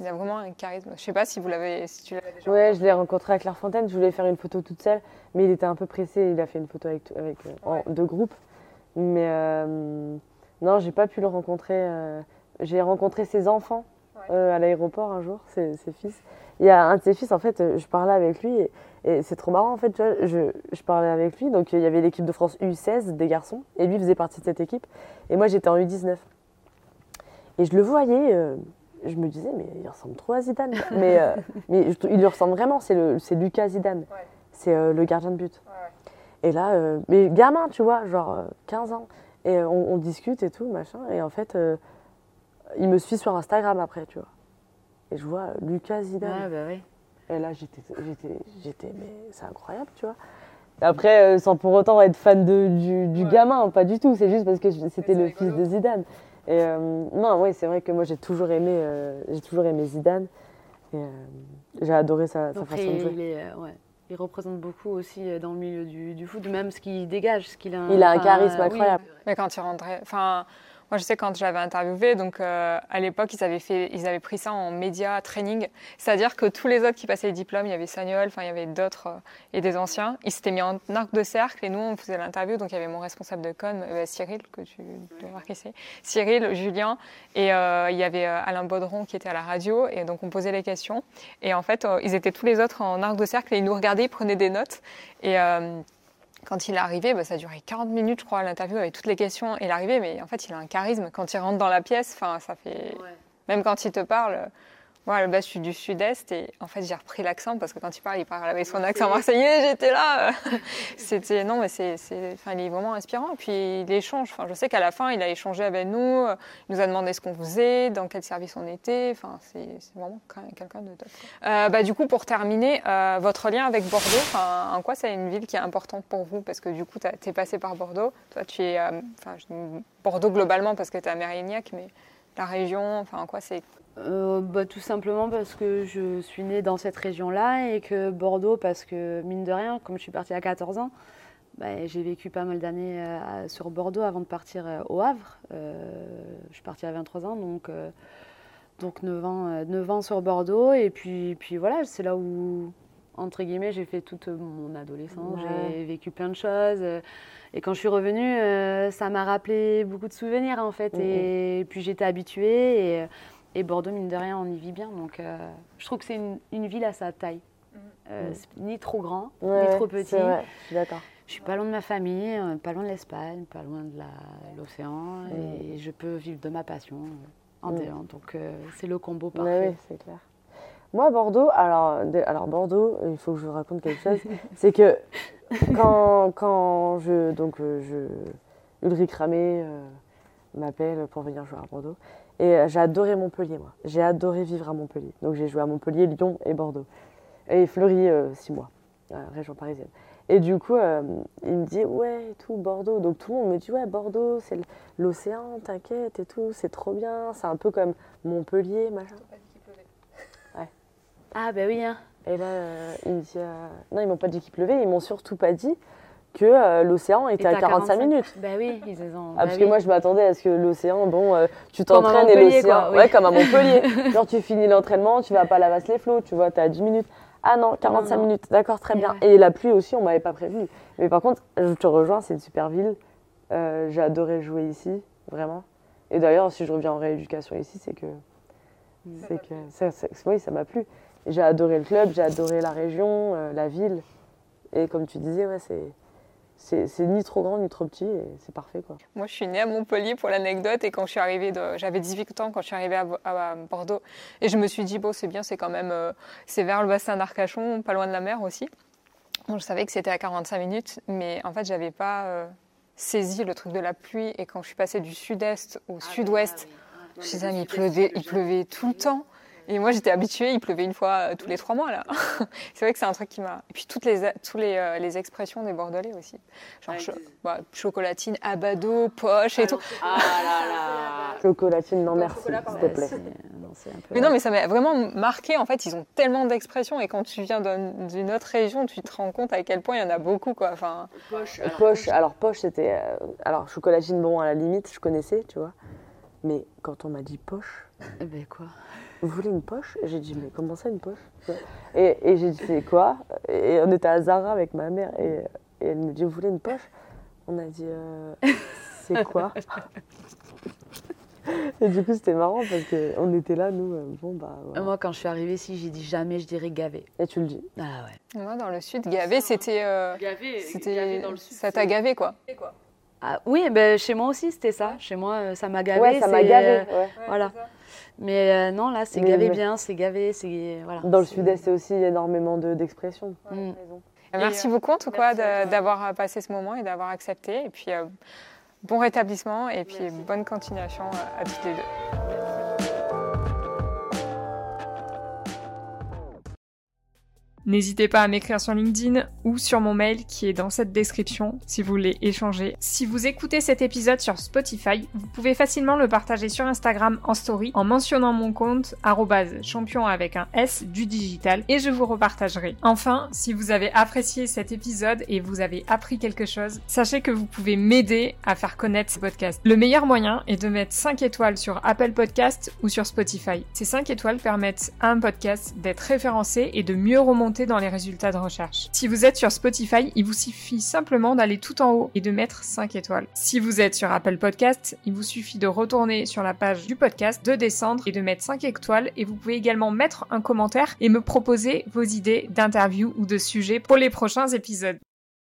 Il a vraiment un charisme. Je sais pas si vous l'avez, si tu l'avais déjà. Ouais, je l'ai rencontré à Clairefontaine. Je voulais faire une photo toute seule, mais il était un peu pressé. Il a fait une photo avec, avec euh, en deux groupes. Mais euh, non, j'ai pas pu le rencontrer. euh, j'ai rencontré ses enfants Ouais. euh, à l'aéroport un jour, ses, ses fils. Il y a un de ses fils, en fait, je parlais avec lui et, et c'est trop marrant, en fait. je, je parlais avec lui, donc il y avait l'équipe de France U16 des garçons et lui faisait partie de cette équipe. Et moi, j'étais en U19. Et je le voyais. Je me disais, mais il ressemble trop à Zidane. mais euh, mais je- il lui ressemble vraiment, c'est le- c'est Lucas Zidane. Ouais. C'est euh, le gardien de but. Ouais. Et là, euh, mais gamin, tu vois, genre euh, 15 ans. Et on, on discute et tout, machin. Et en fait, il me suit sur Instagram après, tu vois. Et je vois Lucas Zidane. Ouais, bah oui. Et là, j'étais, j'étais, j'étais, mais c'est incroyable, tu vois. Après, sans pour autant être fan de, du, du Ouais. gamin, pas du tout. C'est juste parce que c'était le fils de Zidane. Et euh, non, oui, c'est vrai que moi, j'ai toujours aimé, euh, j'ai toujours aimé Zidane. Et euh, j'ai adoré sa, sa Après, façon de jouer. il, est, euh, ouais, il représente beaucoup aussi dans le milieu du, du foot, même ce qu'il dégage, ce qu'il a. Il a un charisme oui. incroyable. Mais quand il rentrait, enfin, moi je sais quand je l'avais interviewé, donc euh, à l'époque ils avaient fait, ils avaient pris ça en média training, c'est-à-dire que tous les autres qui passaient les diplômes, il y avait Sagnol, enfin il y avait d'autres euh, et des anciens, ils s'étaient mis en arc de cercle et nous on faisait l'interview, donc il y avait mon responsable de com, euh, Cyril que tu qui c'est, Cyril, Julien et euh, il y avait euh, Alain Baudron qui était à la radio et donc on posait les questions. Et en fait ils étaient tous les autres en arc de cercle et ils nous regardaient, ils prenaient des notes. Et quand il est arrivé, bah, ça a duré 40 minutes, je crois, l'interview avec toutes les questions. Et il est arrivé, mais en fait, il a un charisme. Quand il rentre dans la pièce, enfin, ça fait. Ouais. Même quand il te parle, moi, à la base, je suis du sud-est et en fait, j'ai repris l'accent parce que quand il parle, il parle avec son accent marseillais. J'étais là. euh, C'était. Non, mais c'est. c'est- Enfin, il est vraiment inspirant. Puis il échange. Enfin, je sais qu'à la fin, il a échangé avec nous. euh, Il nous a demandé ce qu'on faisait, dans quel service on était. Enfin, c'est c'est vraiment quelqu'un de top. Euh, bah, du coup, pour terminer, euh, votre lien avec Bordeaux, enfin, en quoi c'est une ville qui est importante pour vous? Parce que du coup, tu es passé par Bordeaux. Toi, tu es. euh, Enfin, Bordeaux globalement parce que tu es à Mérignac, mais la région, enfin, en quoi c'est. Euh, bah, Tout simplement parce que je suis née dans cette région-là et que Bordeaux, parce que mine de rien, comme je suis partie à 14 ans, bah, j'ai vécu pas mal d'années euh, sur Bordeaux avant de partir euh, au Havre. Je suis partie à 23 ans, donc, donc 9, ans, euh, 9 ans sur Bordeaux. Et puis, puis voilà, c'est là où, entre guillemets, j'ai fait toute mon adolescence. Ouais. J'ai vécu plein de choses. Et quand je suis revenue, euh, ça m'a rappelé beaucoup de souvenirs en fait. Mhm. Et puis j'étais habituée. Et, et Bordeaux, mine de rien, on y vit bien. Donc euh, je trouve que c'est une, une ville à sa taille. Euh, c'est ni trop grand, Ouais, ni trop petit. Vrai, je suis d'accord. Je suis pas loin de ma famille, euh, pas loin de l'Espagne, pas loin de l'océan. Et je peux vivre de ma passion euh, en dehors. Donc euh, c'est le combo parfait. oui, c'est clair. Moi, Bordeaux, alors, Bordeaux, il faut que je vous raconte quelque chose. c'est que quand, quand je. Donc, je, Ulrich Ramé m'appelle pour venir jouer à Bordeaux. Et euh, j'ai adoré Montpellier, moi. J'ai adoré vivre à Montpellier. Donc, j'ai joué à Montpellier, Lyon et Bordeaux. Et Fleury, euh, six mois, euh, région parisienne. Et du coup, euh, il me dit, ouais, et tout, Bordeaux. Donc, tout le monde me dit, ouais, Bordeaux, c'est l'océan, t'inquiète et tout, c'est trop bien. C'est un peu comme Montpellier, machin. Ah bah oui, hein. Et là, euh, il me dit. euh, Non, ils m'ont pas dit qu'il pleuvait, ils m'ont surtout pas dit que euh, l'océan était à t'as 45 minutes. Bah oui, ils ont. Ah, bah parce oui. que moi, je m'attendais à ce que l'océan, bon, euh, tu t'entraînes et l'océan. oui. Ouais, comme à Montpellier. Genre, tu finis l'entraînement, tu vas pas à la vasse les flots, tu vois, t'es à 10 minutes. Ah non, 45 non. minutes, d'accord, très Et bien. ouais. Et la pluie aussi, on m'avait pas prévenu. Mais par contre, je te rejoins, c'est une super ville. Euh, J'ai adoré jouer ici, vraiment. Et d'ailleurs, si je reviens en rééducation ici, c'est que. C'est que. ça- ça- oui, ça m'a plu. J'ai adoré le club, j'ai adoré la région, la ville. Et comme tu disais, ouais, c'est c'est ni trop grand ni trop petit et c'est parfait quoi. Moi, je suis née à Montpellier pour l'anecdote et quand je suis arrivée, j'avais 18 ans quand je suis arrivée à, Bo- à Bordeaux et je me suis dit bon, c'est bien, c'est quand même, euh, c'est vers le bassin d'Arcachon, pas loin de la mer aussi. Bon, je savais que c'était à 45 minutes, mais en fait, j'avais pas euh, saisi le truc de la pluie et quand je suis passée du sud-est au sud-ouest, je me suis dit, ah, mais il pleuvait, il pleuvait tout le temps. Et moi, j'étais habituée, il pleuvait une fois euh, tous les trois mois, là. c'est vrai que c'est un truc qui m'a... Et puis, toutes les, tous les, euh, les expressions des Bordelais aussi. Genre, cho- bah, chocolatine, abado, poche et tout. Ah là là. Chocolatine, non merci, chocolat, s'il te pardon. plaît. Non, peu- Mais non, mais ça m'a vraiment marqué. En fait, ils ont tellement d'expressions. Et quand tu viens d'un- d'une autre région, tu te rends compte à quel point il y en a beaucoup, quoi. Enfin, Poche. Alors, Poche, alors poche c'était. euh, alors chocolatine, bon à la limite, je connaissais, tu vois. Mais quand on m'a dit poche, Eh ben quoi? Vous voulez une poche J'ai dit mais comment ça une poche Et, et j'ai dit c'est quoi Et on était à Zara avec ma mère et, et elle me dit vous voulez une poche On a dit euh, c'est quoi Et du coup c'était marrant parce qu'on était là nous, euh, bon bah voilà. Moi, quand je suis arrivée ici, j'ai dit jamais je dirais gavé. Et tu le dis. Ah ouais. moi, dans le sud, gavé, c'était. euh, Gavé, gavé c'était dans le sud. ça t'a gavé, quoi. Ah, oui, ben, chez moi aussi, c'était ça. Chez moi, euh, ça m'a gavé. ouais, ça m'a gavé. euh, ouais. voilà. Mais euh, non, là, c'est gavé mais- bien, c'est gavé, c'est. Voilà. Dans le sud-est, c'est aussi énormément de- d'expressions. Mm. Merci euh, beaucoup, en tout cas, de- d'avoir euh, passé ce moment et d'avoir accepté. Et puis, euh, bon rétablissement et puis Merci. bonne continuation euh, à toutes les deux. N'hésitez pas à m'écrire sur LinkedIn ou sur mon mail qui est dans cette description si vous voulez échanger. Si vous écoutez cet épisode sur Spotify, vous pouvez facilement le partager sur Instagram en story en mentionnant mon compte champion avec un S du digital et je vous repartagerai. Enfin, si vous avez apprécié cet épisode et vous avez appris quelque chose, sachez que vous pouvez m'aider à faire connaître ce podcast. Le meilleur moyen est de mettre 5 étoiles sur Apple Podcast ou sur Spotify. Ces 5 étoiles permettent à un podcast d'être référencé et de mieux dans les résultats de recherche. Si vous êtes sur Spotify, il vous suffit simplement d'aller tout en haut et de mettre 5 étoiles. Si vous êtes sur Apple Podcast, il vous suffit de retourner sur la page du podcast, de descendre et de mettre 5 étoiles et vous pouvez également mettre un commentaire et me proposer vos idées d'interviews ou de sujets pour les prochains épisodes.